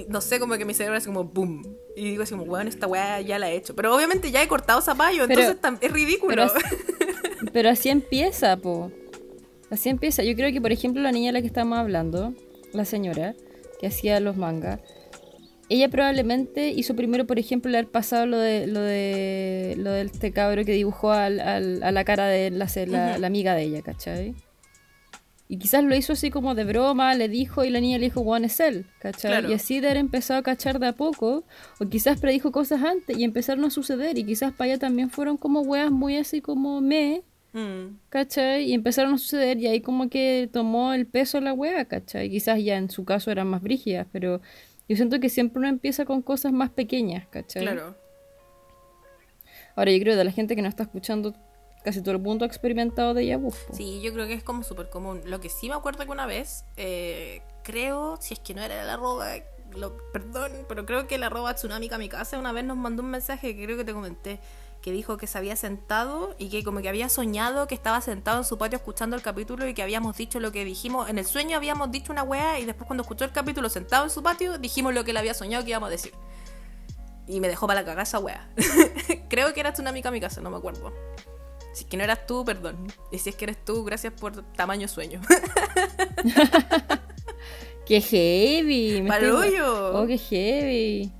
no sé, como que mi cerebro hace como boom. Y digo así como, weón, esta weá ya la he hecho. Pero obviamente ya he cortado zapallo, entonces es ridículo. Pero así, pero así empieza, po. Así empieza. Yo creo que, por ejemplo, la niña de la que estábamos hablando, la señora, que hacía los mangas, ella probablemente hizo primero, por ejemplo, le haber pasado lo de lo de lo de este cabro que dibujó al- al- a la cara de la, la- la amiga de ella, ¿cachai? Y quizás lo hizo así como de broma, le dijo y la niña le dijo, Juan es él, ¿cachai? Claro. Y así de haber empezado a cachar de a poco, o quizás predijo cosas antes y empezaron a suceder, y quizás para ella también fueron como weas muy así como me, Mm. ¿cachai? Y empezaron a suceder y ahí como que tomó el peso la wea, ¿cachai? Quizás ya en su caso eran más brígidas, pero yo siento que siempre uno empieza con cosas más pequeñas, ¿cachai? Claro. Ahora yo creo que de la gente que nos está escuchando, casi todo el mundo ha experimentado de vu. po. Sí, yo creo que es como súper común. Lo que sí me acuerdo que una vez, eh, creo, si es que no era el arroba, perdón, pero creo que el arroba Tsunami Kamikaze una vez nos mandó un mensaje que creo que te comenté, que dijo que se había sentado y que como que había soñado que estaba sentado en su patio escuchando el capítulo y que habíamos dicho lo que dijimos. En el sueño habíamos dicho una wea y después cuando escuchó el capítulo sentado en su patio dijimos lo que él había soñado que íbamos a decir. Y me dejó para la cagada esa wea. creo que era Tsunami Kamikaze, no me acuerdo. Si es que no eras tú, perdón. Y si es que eres tú, gracias por tamaño sueño. ¡Qué heavy! me estoy- ¡Barullo! ¡Oh, qué heavy!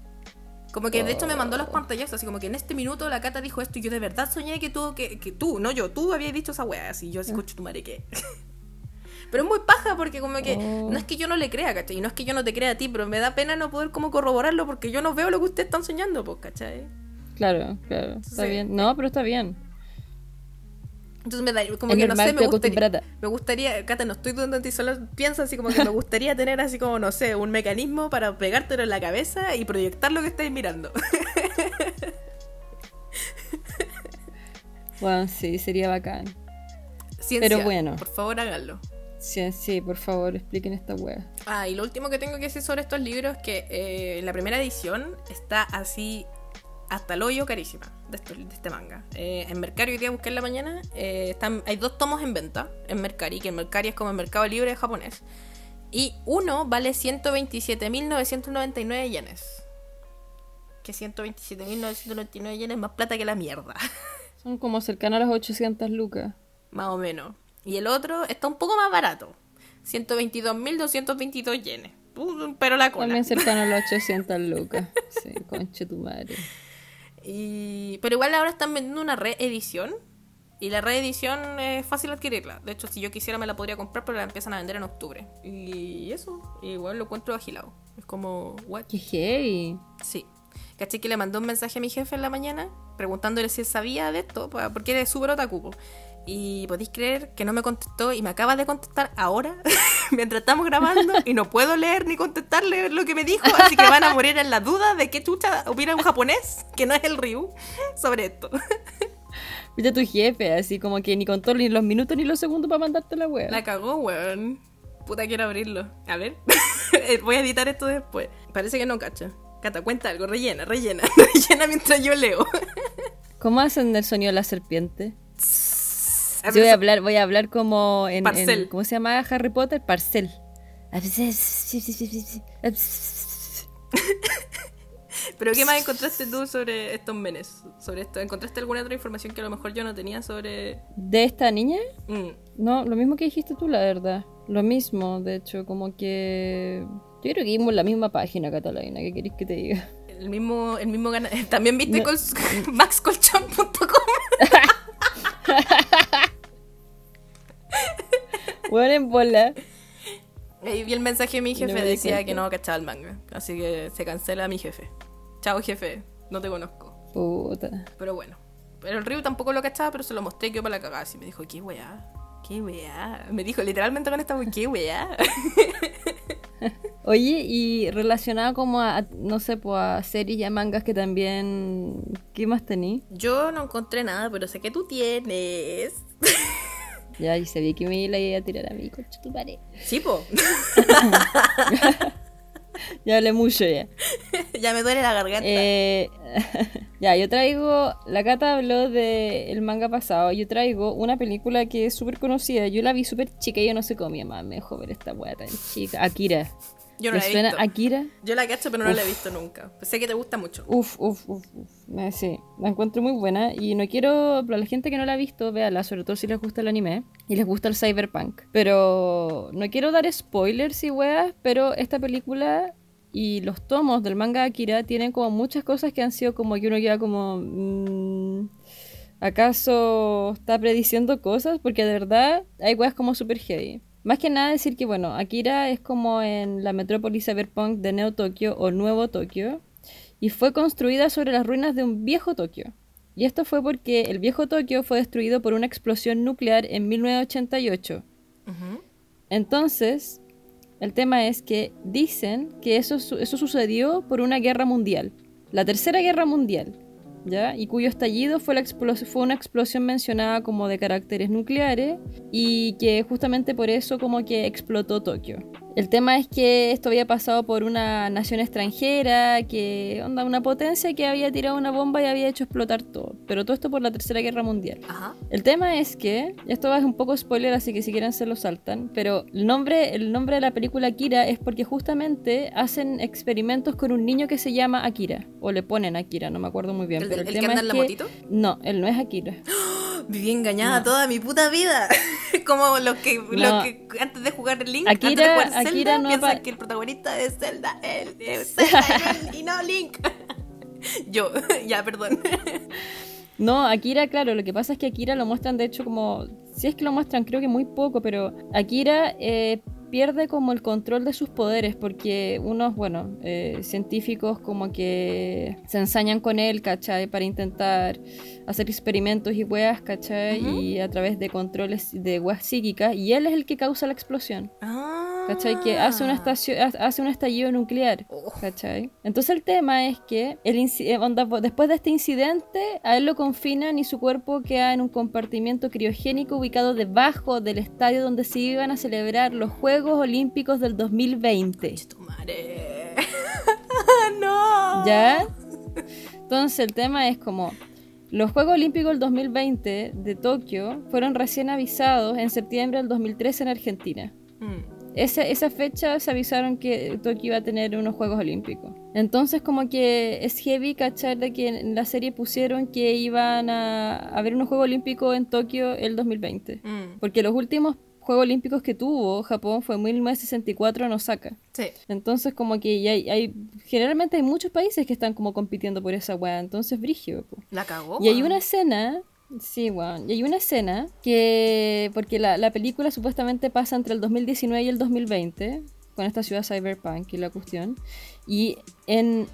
Como que de hecho me mandó Oh. las pantallazos, así como que en este minuto la Cata dijo esto y yo de verdad soñé que tú, que, que tú, no yo, tú habías dicho esa wea, así yo así, escucho tu madre que. Pero es muy paja porque como que Oh. no es que yo no le crea, ¿cachai? Y no es que yo no te crea a ti, pero me da pena no poder como corroborarlo porque yo no veo lo que ustedes están soñando, pues, ¿cachai? Claro, claro, está Sí. bien. No, pero está bien. Entonces me da como que no sé, me gustaría, me gustaría, Cata, no estoy dudando en ti, solo pienso así como que me gustaría tener así como, no sé, un mecanismo para pegártelo en la cabeza y proyectar lo que estáis mirando. Bueno, sí, sería bacán. Ciencia, Pero bueno. Por favor, háganlo. Sí, sí, por favor, expliquen esta wea. Ah, y lo último que tengo que decir sobre estos libros es que eh, la primera edición está así hasta el hoyo carísima de, de este manga. Eh, en Mercari, hoy día busqué en la mañana, eh, están, hay dos tomos en venta en Mercari, que en Mercari es como el mercado libre japonés. Y uno vale 127.999 yenes. Que 127.999 yenes es más plata que la mierda. Son como cercanos a las 800 lucas. más o menos. Y el otro está un poco más barato. 122.222 yenes. Pero la cola. También cercano a las 800 lucas. Sí, conche tu madre. Y... Pero igual ahora están vendiendo una reedición. Y la reedición es fácil adquirirla. De hecho, si yo quisiera me la podría comprar, pero la empiezan a vender en octubre. Y eso, igual lo encuentro agilado. Es como, what? Qué heavy. Sí. Caché que le mandó un mensaje a mi jefe en la mañana preguntándole si él sabía de esto, porque él es súper otaku. Y podéis creer que no me contestó y me acaba de contestar ahora, mientras estamos grabando, y no puedo leer ni contestarle lo que me dijo, así que van a morir en la duda de qué chucha opina un japonés, que no es el Ryu, sobre esto. Viste a tu jefe, así como que ni contó ni los minutos ni los segundos para mandarte la wea. La cagó, weón. Puta, quiero abrirlo. A ver. Voy a editar esto después. Parece que no cacha. Cata, cuenta algo. Rellena, rellena. rellena mientras yo leo. ¿Cómo hacen el sonido de la serpiente? A Yo voy a hablar, voy a hablar como en, Parcel. en- ¿cómo se llama Harry Potter? Parcel. Pero ¿qué más encontraste tú sobre estos menes? Sobre esto. ¿Encontraste alguna otra información que a lo mejor yo no tenía sobre... ¿De esta niña? Mm, No, lo mismo que dijiste tú, la verdad. Lo mismo, de hecho, como que... Yo creo que vimos la misma página, Catalina. ¿Qué queréis que te diga? el mismo, el mismo gana- También viste No. col- maxcolchón.com. Bueno, en bola. Ahí vi el mensaje de mi jefe, No decía cuenta. que no cachaba el manga. Así que se cancela mi jefe. Chao jefe, no te conozco. Puta. Pero bueno. Pero el Ryu tampoco lo cachaba, pero se lo mostré que para la cagada. Así me dijo, ¿qué weá? ¿Qué weá? Me dijo literalmente con esta weá, ¿qué weá? Oye, y relacionado como a, a, no sé, pues a series y a mangas que también... ¿Qué más tení? Yo no encontré nada, pero sé que tú tienes. Ya, y sabía que me iba a tirar a mí, concha tu pared. Sí, po. Ya hablé mucho ya. ya me duele la garganta. Eh, ya, yo traigo. La Cata habló del manga pasado. Yo traigo una película que es súper conocida. Yo la vi súper chica y yo no sé cómo mi mamá me dejó ver esta weá tan chica. Akira. Yo no ¿Te la he suena visto. Akira? Yo la cacho, pero no la he visto nunca. Sé que te gusta mucho. Uf, uf, uf, uf. Eh, Sí, la encuentro muy buena y no quiero, para la gente que no la ha visto, véala, sobre todo si les gusta el anime y les gusta el cyberpunk. Pero no quiero dar spoilers y weas, pero esta película y los tomos del manga Akira tienen como muchas cosas que han sido como que uno queda como... mm, ¿Acaso está prediciendo cosas? Porque de verdad hay weas como super heavy. Más que nada decir que, bueno, Akira es como en la metrópolis cyberpunk de Neo Tokio o Nuevo Tokio y fue construida sobre las ruinas de un viejo Tokio. Y esto fue porque el viejo Tokio fue destruido por una explosión nuclear en 1988. Ujú. Entonces, el tema es que dicen que eso, eso sucedió por una guerra mundial, la tercera guerra mundial, ¿ya? Y cuyo estallido fue, fue una explosión mencionada como de caracteres nucleares y que justamente por eso como que explotó Tokio. El tema es que esto había pasado por una nación extranjera, que onda una potencia que había tirado una bomba y había hecho explotar todo, pero todo esto por la tercera guerra mundial. Ajá. El tema es que, esto es un poco spoiler, así que si quieren se lo saltan, pero el nombre, el nombre de la película Akira es porque justamente hacen experimentos con un niño que se llama Akira, o le ponen Akira, no me acuerdo muy bien. ¿El, pero el el que tema anda es en la que- motito? No, él no es Akira. Viví engañada No. toda mi puta vida. Como los que, No. los que antes de jugar Link, antes de Akira- jugar Zelda, Akira no piensan que el protagonista es Zelda, él es Zelda él, y no Link. Yo, ya, perdón. No, Akira, claro, lo que pasa es que Akira lo muestran, de hecho, como. Si es que lo muestran, creo que muy poco, pero Akira eh, pierde como el control de sus poderes, porque unos, bueno, eh, científicos como que se ensañan con él, ¿cachai? Para intentar hacer experimentos y weas, ¿cachai? Y a través de controles de weas psíquicas, y él es el que causa la explosión. Ah. ¿Cachai? Que hace, una ha- hace un estallido nuclear. Oh. ¿Cachai? Entonces el tema es que el eh, onda, después de este incidente, a él lo confinan y su cuerpo queda en un compartimiento criogénico ubicado debajo del estadio donde se iban a celebrar los Juegos Olímpicos del 2020. Tu madre. no. ¿Ya? Entonces el tema es como... Los Juegos Olímpicos del 2020 de Tokio fueron recién avisados en septiembre del 2013 en Argentina. Mm. Esa, esa fecha se avisaron que Tokio iba a tener unos Juegos Olímpicos. Entonces como que es heavy cachar de que en la serie pusieron que iban a haber unos Juegos Olímpicos en Tokio el 2020. Mm. Porque los últimos Juegos Olímpicos que tuvo Japón fue en 1964 en Osaka. Sí. Entonces como que ya hay, hay- generalmente hay muchos países que están como compitiendo por esa weá. Entonces brigio. po. La cagó. Y hay una escena, sí, weón, y hay una escena que, porque la, la película supuestamente pasa entre el 2019 y el 2020, con esta ciudad cyberpunk y la cuestión, y en,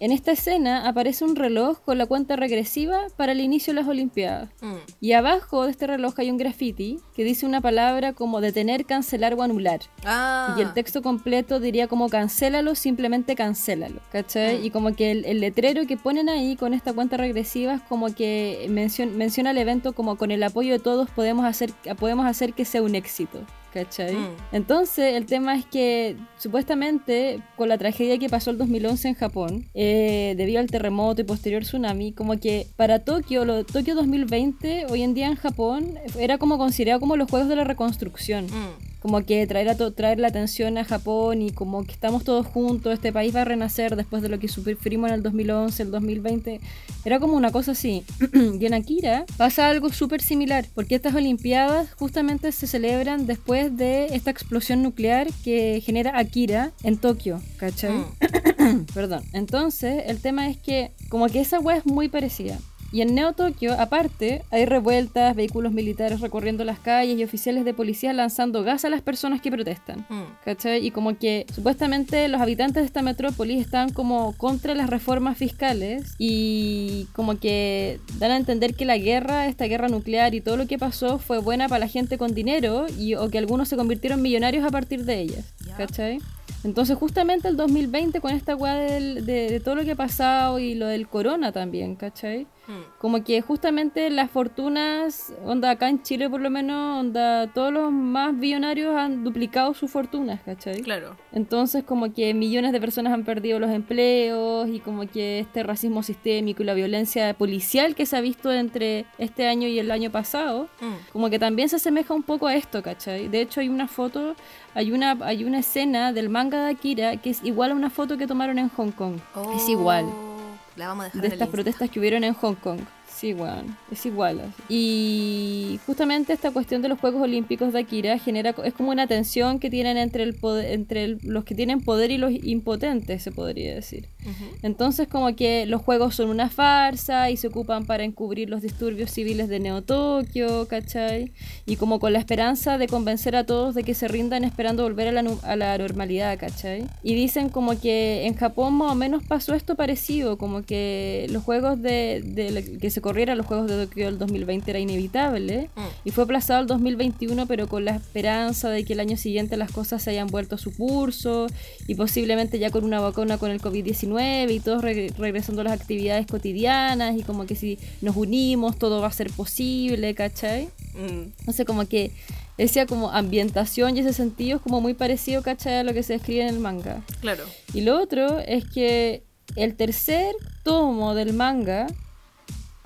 en esta escena aparece un reloj con la cuenta regresiva para el inicio de las Olimpiadas. Mm. Y abajo de este reloj hay un graffiti que dice una palabra como detener, cancelar o anular. Ah. Y el texto completo diría como cancélalo, simplemente cancélalo, ¿cachai? Mm. Y como que el, el letrero que ponen ahí con esta cuenta regresiva es como que mencion- menciona el evento como con el apoyo de todos podemos hacer, podemos hacer que sea un éxito. ¿Cachai? Mm. Entonces, el tema es que supuestamente con la tragedia que pasó el 2011 en Japón, eh, debido al terremoto y posterior tsunami, como que para Tokio, lo, Tokio 2020, hoy en día en Japón, era como considerado como los Juegos de la Reconstrucción Mm. Como que traer, a traer la atención a Japón y como que estamos todos juntos, este país va a renacer después de lo que sufrimos en el 2011, el 2020, era como una cosa así. y en Akira pasa algo súper similar, porque estas Olimpiadas justamente se celebran después de esta explosión nuclear que genera Akira en Tokio, ¿cachai? Mm. Perdón. Entonces, el tema es que como que esa weá es muy parecida. Y en Neo Tokio, aparte, hay revueltas, vehículos militares recorriendo las calles y oficiales de policía lanzando gas a las personas que protestan. Mm. ¿Cachai? Y como que supuestamente los habitantes de esta metrópolis están como contra las reformas fiscales y como que dan a entender que la guerra, esta guerra nuclear y todo lo que pasó fue buena para la gente con dinero y o que algunos se convirtieron millonarios a partir de ellas. ¿Cachai? Entonces, justamente el 2020, con esta weá de, de todo lo que ha pasado y lo del corona también, ¿cachai? Mm. Como que justamente las fortunas, onda acá en Chile por lo menos, onda todos los más billonarios han duplicado sus fortunas, ¿cachai? Claro. Entonces como que millones de personas han perdido los empleos y como que este racismo sistémico y la violencia policial que se ha visto entre este año y el año pasado, Mm. como que también se asemeja un poco a esto, ¿cachai? De hecho hay una foto, hay una, hay una escena del manga de Akira que es igual a una foto que tomaron en Hong Kong. Es igual Oh, La vamos a dejar de en el estas Insta. protestas que hubieron en Hong Kong. Sí, weón, es igual. así. Y justamente esta cuestión de los Juegos Olímpicos de Akira genera, es como una tensión que tienen entre, el poder, entre el- los que tienen poder y los impotentes, se podría decir. Ujú. Entonces como que los juegos son una farsa y se ocupan para encubrir los disturbios civiles de Neo Tokio, ¿cachai? Y como con la esperanza de convencer a todos de que se rindan esperando volver a la, a la normalidad, ¿cachai? Y dicen como que en Japón más o menos pasó esto parecido, como que los juegos de, de la- que se corrieran los juegos de Tokio del 2020 era inevitable Mm. y fue aplazado al 2021 pero con la esperanza de que el año siguiente las cosas se hayan vuelto a su curso y posiblemente ya con una vacuna con el COVID-19 y todos regre- regresando a las actividades cotidianas y como que si nos unimos todo va a ser posible, ¿cachai? Mm. No sé, como que decía como ambientación y ese sentido es como muy parecido, ¿cachai? A lo que se describe en el manga. Claro. Y lo otro es que el tercer tomo del manga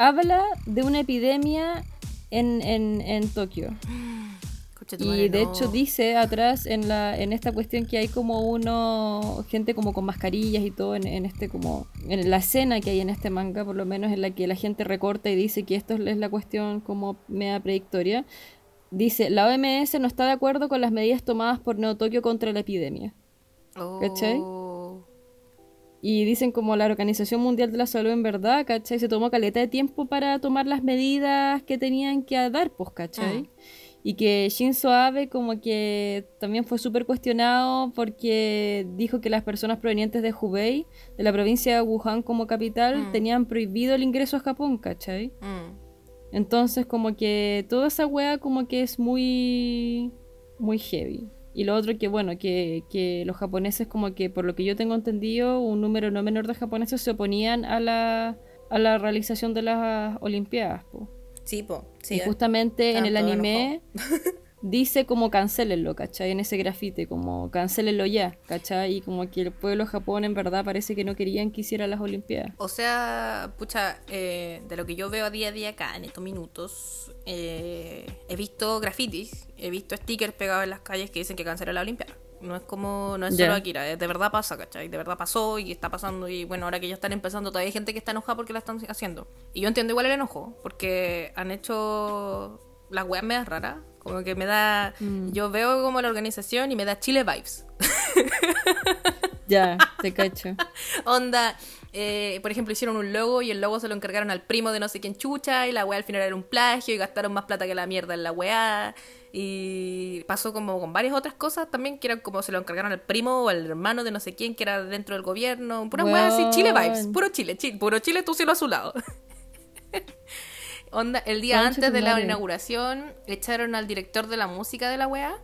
habla de una epidemia en, en, en Tokio. Y de hecho dice atrás en la en esta cuestión que hay como uno gente como con mascarillas y todo en, en este como en la escena que hay en este manga por lo menos en la que la gente recorta y dice que esto es la cuestión como media predictoria dice la OMS no está de acuerdo con las medidas tomadas por Neo Tokio contra la epidemia ¿cachai? Y dicen como la Organización Mundial de la Salud en verdad, ¿cachai? Se tomó caleta de tiempo para tomar las medidas que tenían que dar, pues, ¿cachai? Mm. Y que Shinzo Abe como que también fue súper cuestionado porque dijo que las personas provenientes de Hubei, de la provincia de Wuhan como capital, Mm. tenían prohibido el ingreso a Japón, ¿cachai? Mm. Entonces como que toda esa wea como que es muy muy heavy. Y lo otro que bueno, que, que los japoneses como que por lo que yo tengo entendido, un número no menor de japoneses se oponían a la, a la realización de las Olimpiadas. po. Sí, po. Sí, y eh. justamente en el anime dice como cancelenlo, ¿cachai? En ese grafite, como cancelenlo ya, ¿cachai? Y como que el pueblo Japón en verdad parece que no querían que hiciera las Olimpiadas. O sea, pucha, eh, de lo que yo veo día a día acá en estos minutos, eh, he visto grafitis, he visto stickers pegados en las calles que dicen que cancelan la Olimpiada. No es como, no es Ya. solo Akira, eh, de verdad pasa, ¿cachai? De verdad pasó y está pasando y bueno, ahora que ya están empezando, todavía hay gente que está enojada porque la están haciendo. Y yo entiendo igual el enojo, porque han hecho las weas medias raras, como que me da, yo veo como la organización y me da Chile vibes. Ya, te cacho. Onda, eh, por ejemplo, hicieron un logo y el logo se lo encargaron al primo de no sé quién chucha y la weá al final era un plagio y gastaron más plata que la mierda en la weá. Y pasó como con varias otras cosas también que eran como se lo encargaron al primo o al hermano de no sé quién que era dentro del gobierno. Pura weá así, Chile vibes, puro Chile, Chile puro Chile, tú cielo azulado. Onda, el día antes de la inauguración echaron al director de la música de la weá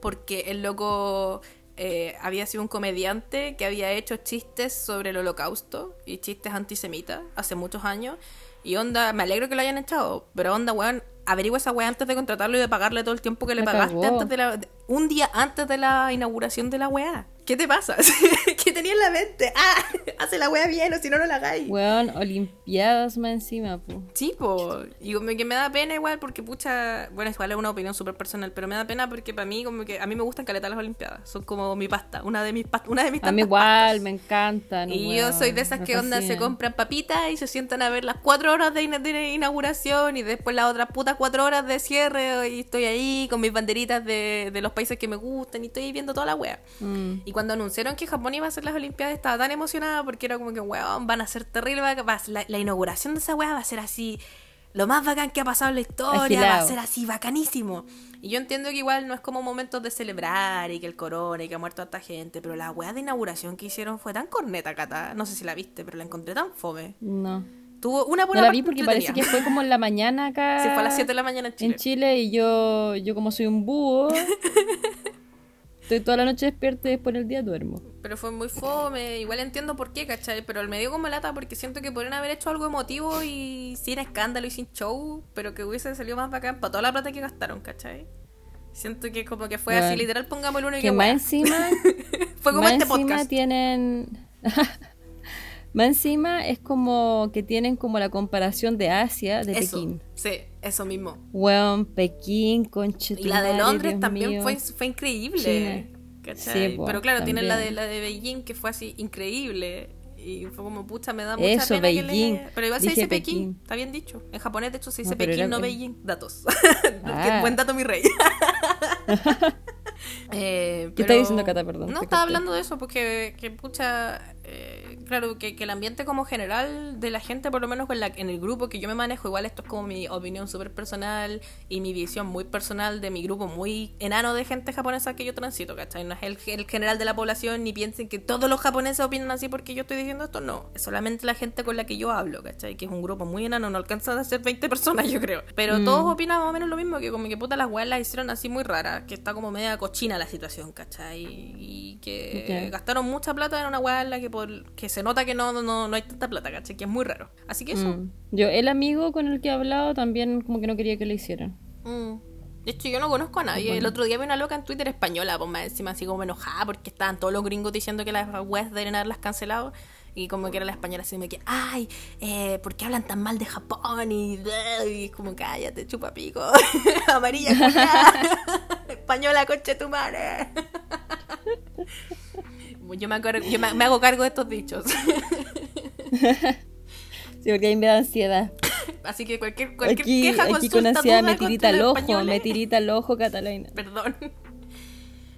porque el loco eh, había sido un comediante que había hecho chistes sobre el holocausto y chistes antisemitas hace muchos años. Y onda, me alegro que lo hayan echado, pero onda, weón, averigua esa weá antes de contratarlo y de pagarle todo el tiempo que le pagaste antes de la, un día antes de la inauguración de la weá. ¿Qué te pasa? ¿Qué tenía en la mente? ¡Ah! Hace la weá bien o si no, no la hagáis. Weón, Olimpiadas más encima, po. Sí, po. Y como que me da pena igual porque, pucha, bueno, igual es una opinión súper personal, pero me da pena porque para mí, como que a mí me gustan caletas las Olimpiadas. Son como mi pasta, una de mis pastas, una de mis A mí igual, pastas. me encantan. Y yo soy de esas que onda se compran papitas y se sientan a ver las cuatro horas de, ina- de inauguración y después las otras putas cuatro horas de cierre y estoy ahí con mis banderitas de, de los países que me gustan y estoy viendo toda la wea. Mm. Y cuando anunciaron que Japón iba a hacer las Olimpiadas estaba tan emocionada porque era como que, weón, van a ser va- va- La, la inauguración de esa wea va a ser así, lo más bacán que ha pasado en la historia, va a Agilado. ser así bacanísimo. Y yo entiendo que igual no es como momentos de celebrar y que el corona y que ha muerto tanta gente, pero la wea de inauguración que hicieron fue tan corneta, Cata. No sé si la viste, pero la encontré tan fome. No. Tuvo una No buena la parte vi porque parece que fue como en la mañana acá. Sí, fue a las 7 de la mañana en Chile. En Chile y yo, yo como soy un búho, estoy toda la noche despierta y después en el día duermo. Pero fue muy fome, igual entiendo por qué, ¿cachai? Pero me dio como lata porque siento que podrían haber hecho algo emotivo y sin escándalo y sin show, pero que hubiese salido más bacán para toda la plata que gastaron, ¿cachai? Siento que como que fue así, literal, pongamos el uno y Que que más encima, Fue como más este encima podcast. tienen... más encima es como que tienen como la comparación de Asia de Eso, Pekín. sí, eso mismo. Weón, Pekín, Y la de Londres Dios también mío. fue, fue increíble. Sí, po, Pero claro, tienen la de, también. la de Beijing que fue así increíble. Y fue como, pucha, me da mucha Eso, pena que Beijing. le... Pero igual se dice Pekín. Pekín. Está bien dicho. En japonés, de hecho, se dice No, Pekín, no Beijing. Datos. Ah. Buen dato, mi rey. Eh, ¿Qué pero- estás diciendo, Cata? Perdón, No, estaba corté. hablando de eso, porque, que pucha, eh, claro, que, que el ambiente como general de la gente, por lo menos en, la, en el grupo que yo me manejo, igual esto es como mi opinión súper personal y mi visión muy personal de mi grupo muy enano de gente japonesa que yo transito, ¿cachai? No es el, el general de la población, ni piensen que todos los japoneses opinan así porque yo estoy diciendo esto, no. Es solamente la gente con la que yo hablo, ¿cachai? Que es un grupo muy enano, no alcanza a ser 20 personas, yo creo. Pero Mm. todos opinan más o menos lo mismo, que como que puta las weas las hicieron así muy raras, que está como media cochina la situación, ¿cachai? Y que gastaron mucha plata en una wea en la que, por, que se nota que no, no, no hay tanta plata, ¿cachai? Que es muy raro. Así que eso. Mm. Yo, el amigo con el que he hablado también como que no quería que le hicieran. Mm. De hecho, yo no conozco a nadie. El otro día vi una loca en Twitter española, pues más encima así como enojada porque estaban todos los gringos diciendo que las webs deberían haberlas cancelado. Y como que era la española así me que, ay, eh, ¿por qué hablan tan mal de Japón? Y, y es como, cállate, chupa pico. Amarilla, española, coche tu madre. Yo me, acuerdo- yo me, me hago cargo de estos dichos. Sí, porque ahí me da ansiedad. Así que cualquier, cualquier Aquí, queja, aquí con ansiedad me tirita el ojo, españoles, me tirita el ojo, Catalina. Perdón.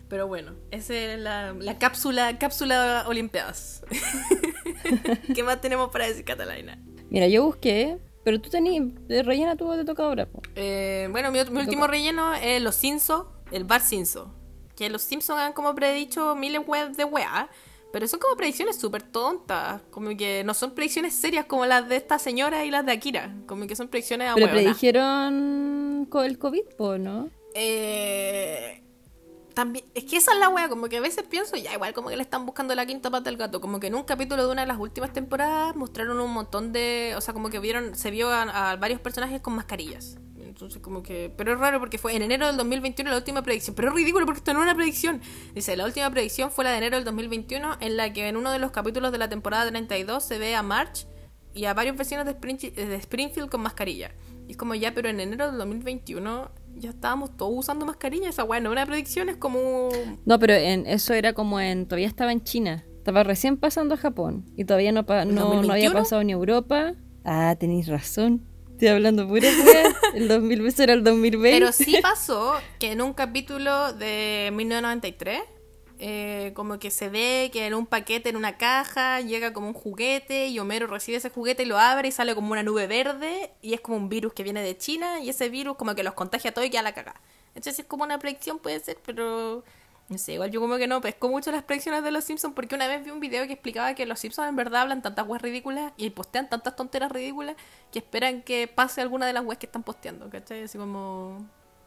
Pero bueno, esa es la, la cápsula, cápsula Olimpiadas. ¿Qué más tenemos para decir, Catalina? Mira, yo busqué, pero tú tenías, rellena tú te toca ahora. Eh, bueno, mi, mi último relleno es Los Simpsons, el Bar Simpson. Que los Simpsons han como predicho miles de weá, pero son como predicciones súper tontas. Como que no son predicciones serias como las de esta señora y las de Akira. Como que son predicciones a Pero predijeron el COVID, po, ¿no? Eh, también, es que esa es la wea, como que a veces pienso, ya igual como que le están buscando la quinta pata al gato, como que en un capítulo de una de las últimas temporadas mostraron un montón de, o sea, como que vieron, se vio a, a varios personajes con mascarillas. Entonces como que, pero es raro porque fue en enero del 2021 la última predicción, pero es ridículo porque esto no es una predicción. Dice, la última predicción fue la de enero del 2021 en la que en uno de los capítulos de la temporada 32 se ve a March y a varios vecinos de, Spring- de Springfield con mascarilla. Y es como ya, pero en enero del 2021 ya estábamos todos usando mascarilla. Esa weá no una predicción, es como. No, pero en, eso era como en, todavía estaba en China. Estaba recién pasando a Japón. Y todavía no, ¿En no, no había 2021? pasado ni Europa. Ah, tenéis razón. Estoy hablando pura. El 2000 eso era el 2020. Pero sí pasó que en un capítulo de 1993, eh, como que se ve que en un paquete, en una caja, llega como un juguete y Homero recibe ese juguete y lo abre y sale como una nube verde y es como un virus que viene de China y ese virus como que los contagia a todos y queda la caga. Entonces es como una predicción, puede ser, pero no sé, igual yo como que no pesco mucho las predicciones de los Simpsons porque una vez vi un video que explicaba que los Simpsons en verdad hablan tantas weas ridículas y postean tantas tonteras ridículas que esperan que pase alguna de las weas que están posteando, ¿cachai? Así como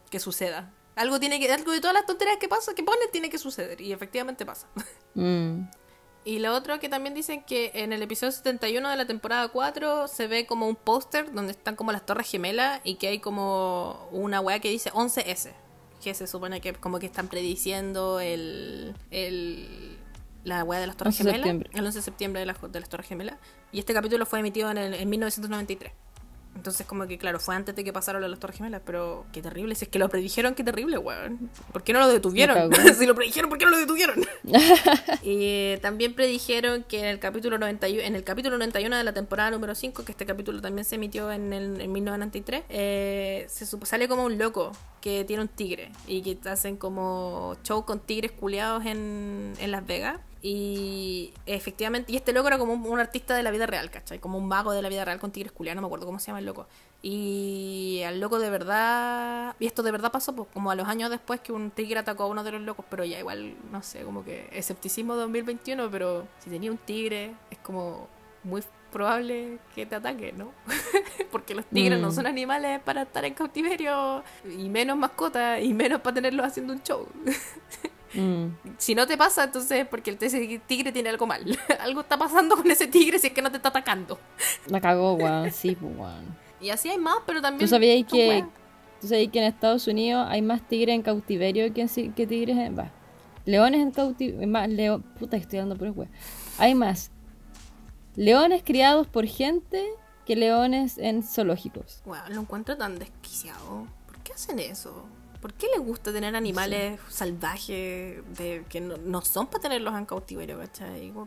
que suceda. Algo tiene que, algo de todas las tonteras que pasa, que ponen, tiene que suceder. Y efectivamente pasa. Mm. Y lo otro que también dicen que en el episodio 71 de la temporada 4 se ve como un póster donde están como las torres gemelas y que hay como una weá que dice 11S. Que se supone que como que están prediciendo el... el la weá de las torres 11 de gemelas. El 11 de septiembre de las, de las torres gemelas. Y este capítulo fue emitido en, el- en 1993. Entonces, como que, claro, fue antes de que de las Torres Gemelas, pero qué terrible. Si es que lo predijeron, qué terrible, weón. ¿Por qué no lo detuvieron? Si lo predijeron, ¿por qué no lo detuvieron? y eh, también predijeron que en el capítulo 91, en el capítulo 91 de la temporada número 5, que este capítulo también se emitió en, el, en 1993, eh, se sale como un loco que tiene un tigre y que hacen como show con tigres culeados en, en Las Vegas. Y efectivamente, y este loco era como un, un artista de la vida real, ¿cachai? Como un mago de la vida real con tigres culiados, no me acuerdo cómo se llama el loco. Y al loco de verdad, y esto de verdad pasó, pues como a los años después que un tigre atacó a uno de los locos, pero ya igual, no sé, como que escepticismo 2021, pero si tenía un tigre, es como muy probable que te ataque, ¿no? Porque los tigres no Mm. son animales para estar en cautiverio, y menos mascotas, y menos para tenerlos haciendo un show. Mm. Si no te pasa, entonces es porque el ese tigre tiene algo mal. algo está pasando con ese tigre si es que no te está atacando. La cagó, weón. Sí, pues, weón. Y así hay más, pero también. ¿Tú sabías que. ¿Tú sabías que en Estados Unidos hay más tigres en cautiverio que, en que tigres en... Va. Leones en cautiverio... Más leo... Puta, estoy dando por weón. Hay más leones criados por gente que leones en zoológicos. Weón, lo encuentro tan desquiciado. ¿Por qué hacen eso? ¿Por qué les gusta tener animales salvajes de, que no, no son para tenerlos en cautiverio, cachai? Me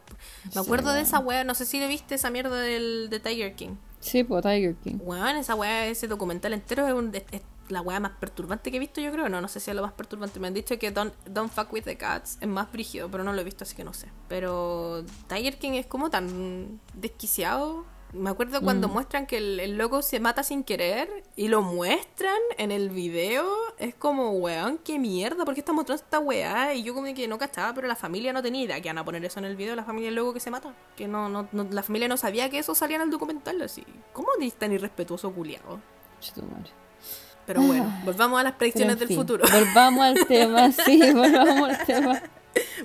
Sí, acuerdo de esa wea, no sé si le viste esa mierda del, de Tiger King. Sí, pues Tiger King. Weón, esa weá, ese documental entero es, un- es- es la weá más perturbante que he visto, yo creo. No, no sé si es lo más perturbante. Me han dicho que Don't, Don't Fuck With The Cats es más brígido, pero no lo he visto, así que no sé. Pero Tiger King es como tan desquiciado. Me acuerdo cuando muestran que el, el loco se mata sin querer y lo muestran en el video. Es como, weón, qué mierda, ¿por qué está mostrando esta weá? Y yo como que no cachaba, pero la familia no tenía idea que van a poner eso en el video, la familia del loco que se mata. Que no, no, no- la familia no sabía que eso salía en el documental, así. ¿Cómo eres tan irrespetuoso, culiado? Pero bueno, volvamos a las predicciones en del futuro. Volvamos al tema, sí, volvamos al tema.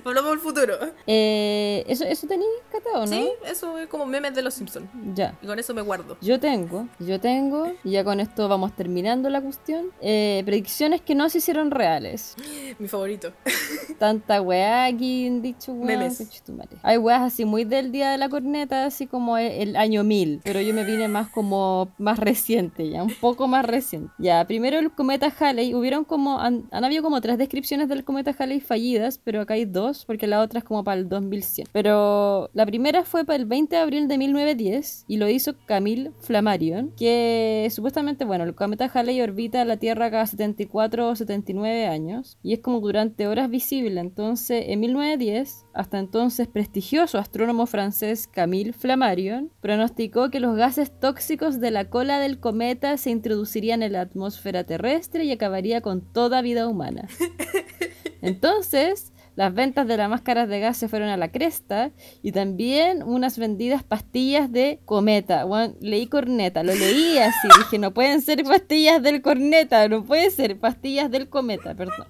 Volvamos al futuro. Eh, ¿Eso, eso tenéis catado, no? Sí, eso es como memes de los Simpsons. Ya. Y con eso me guardo. Yo tengo, yo tengo, y ya con esto vamos terminando la cuestión, eh, predicciones que no se hicieron reales. Mi favorito. Tanta weá aquí en dicho weá. Memes. Hay weas así muy del día de la corneta, así como el año 1000, pero yo me vine más como más reciente, ya, un poco más reciente. Ya, primero el cometa Halley, hubieron como, han, han habido como tres descripciones del cometa Halley fallidas, pero acá hay dos, porque la otra es como para el 2100. Pero la primera fue para el 20 de abril de 1910 y lo hizo Camille Flammarion, que supuestamente, bueno, el cometa Halley orbita la Tierra cada 74 o 79 años y es como durante horas visible. Entonces, en 1910, hasta entonces prestigioso astrónomo francés Camille Flammarion pronosticó que los gases tóxicos de la cola del cometa se introducirían en la atmósfera terrestre y acabaría con toda vida humana. Entonces, las ventas de las máscaras de gas se fueron a la cresta y también unas vendidas pastillas de cometa. Leí corneta, lo leí así, dije, no pueden ser pastillas del corneta, no puede ser pastillas del cometa, perdón.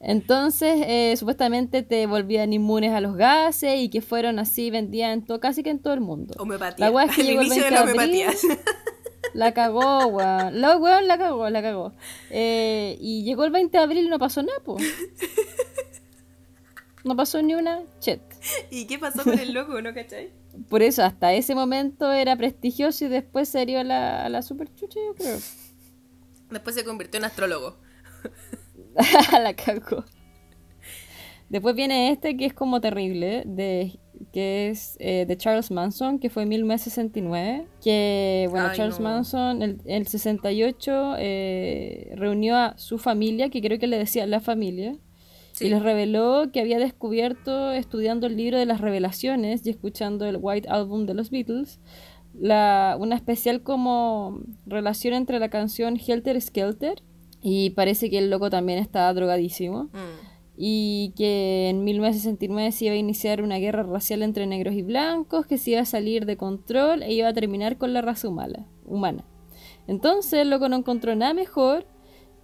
Entonces, eh, supuestamente te volvían inmunes a los gases y que fueron así, vendían en todo, casi que en todo el mundo. Homeopatía. La es que llegó el inicio de 20 la de abril. La cagó, weón. La weón la cagó, la cagó. Eh, y llegó el 20 de abril y no pasó nada, po. No pasó ni una chet. ¿Y qué pasó con el loco, no cachai? Por eso, hasta ese momento era prestigioso y después se dio a la, a la super chucha, yo creo. Después se convirtió en astrólogo. la cagó. Después viene este que es como terrible, de, que es eh, de Charles Manson, que fue en 1969. Que, bueno, Ay, Charles no. Manson en el 68 eh, reunió a su familia, que creo que le decía la familia, Sí. y les reveló que había descubierto, estudiando el libro de las revelaciones y escuchando el White Album de los Beatles, la, una especial como relación entre la canción Helter Skelter y parece que el loco también estaba drogadísimo Mm. y que en 1969 se iba a iniciar una guerra racial entre negros y blancos que se iba a salir de control e iba a terminar con la raza humana. humana. Entonces el loco no encontró nada mejor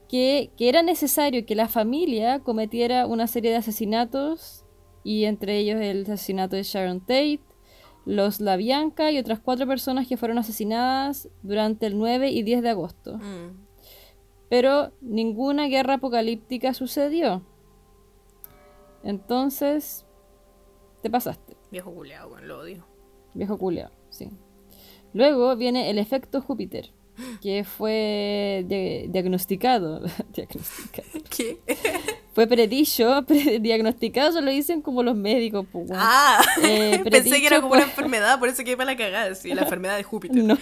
que, que era necesario que la familia cometiera una serie de asesinatos y entre ellos el asesinato de Sharon Tate, los La Bianca y otras cuatro personas que fueron asesinadas durante el 9 y 10 de agosto. Mm. Pero ninguna guerra apocalíptica sucedió. Entonces, te pasaste, Viejo culeado, weón, lo odio. viejo culeado, sí. Luego viene el efecto Júpiter, que fue di- diagnosticado, diagnosticado. ¿Qué? Fue predicho, pre- diagnosticado, se lo dicen como los médicos, pues. Ah, Eh, pensé que era como una enfermedad, por eso que para la cagada, sí, la enfermedad de Júpiter. No.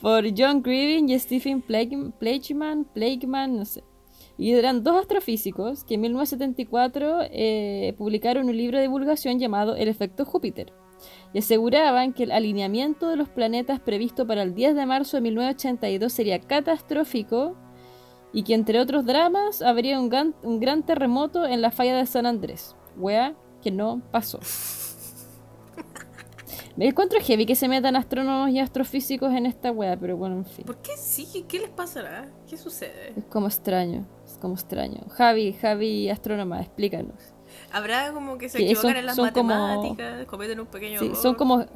Por John Grieving y Stephen Plageman, Plageman, no sé. Y eran dos astrofísicos que en 1974 eh, publicaron un libro de divulgación llamado El efecto Júpiter. Y aseguraban que el alineamiento de los planetas previsto para el 10 de marzo de 1982 sería catastrófico y que entre otros dramas habría un gran, un gran terremoto en la falla de San Andrés. Wea que no pasó. Me encuentro heavy que se metan astrónomos y astrofísicos en esta wea, pero bueno, en fin. ¿Por qué sí? ¿Qué les pasará? ¿Qué sucede? Es como extraño, es como extraño. Javi, Javi, astrónoma, explícanos. Habrá como que se equivocan son- en las son como- matemáticas, cometen un pequeño Sí, error. son como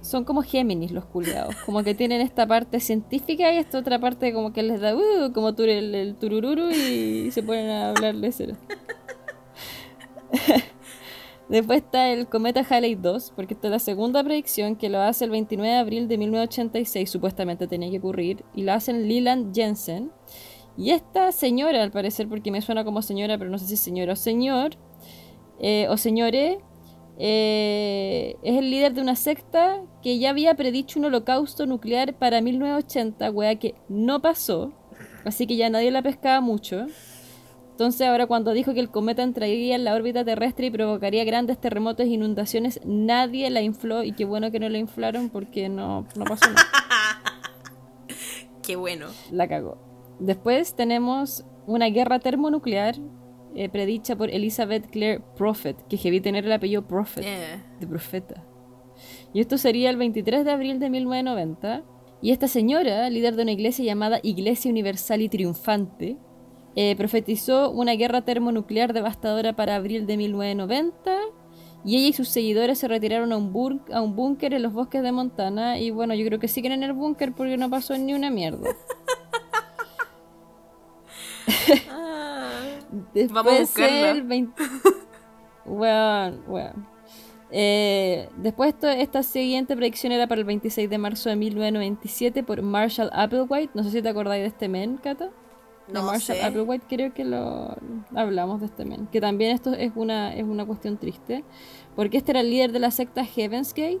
son como Géminis los culiados, como que tienen esta parte científica y esta otra parte como que les da uh, como tur el, el turururu y se ponen a hablarle cero. Después está el cometa Halley 2, porque esta es la segunda predicción que lo hace el 29 de abril de 1986, supuestamente tenía que ocurrir, y lo hacen Leland Jensen. Y esta señora, al parecer, porque me suena como señora, pero no sé si señora o señor, eh, o señores, eh, es el líder de una secta que ya había predicho un holocausto nuclear para 1980, wea que no pasó, así que ya nadie la pescaba mucho. Entonces ahora cuando dijo que el cometa entraría en la órbita terrestre y provocaría grandes terremotos e inundaciones, nadie la infló y qué bueno que no la inflaron porque no, no pasó nada. Qué bueno. La cagó. Después tenemos una guerra termonuclear eh, predicha por Elizabeth Clare Prophet, que heavy tener el apellido Prophet, de profeta. Y esto sería el 23 de abril de 1990. Y esta señora, líder de una iglesia llamada Iglesia Universal y Triunfante, eh, profetizó una guerra termonuclear devastadora para abril de 1990. Y ella y sus seguidores se retiraron a un, bur- a un búnker en los bosques de Montana. Y bueno, yo creo que siguen en el búnker porque no pasó ni una mierda. Después Vamos a buscarla. el 20... Weón, weón. Eh, después esta siguiente predicción era para el 26 de marzo de 1997 por Marshall Applewhite. No sé si te acordáis de este men, Cata. De no Marshall sé. Applewhite, creo que lo hablamos de este men. Que también esto es una, es una cuestión triste. Porque este era el líder de la secta Heaven's Gate y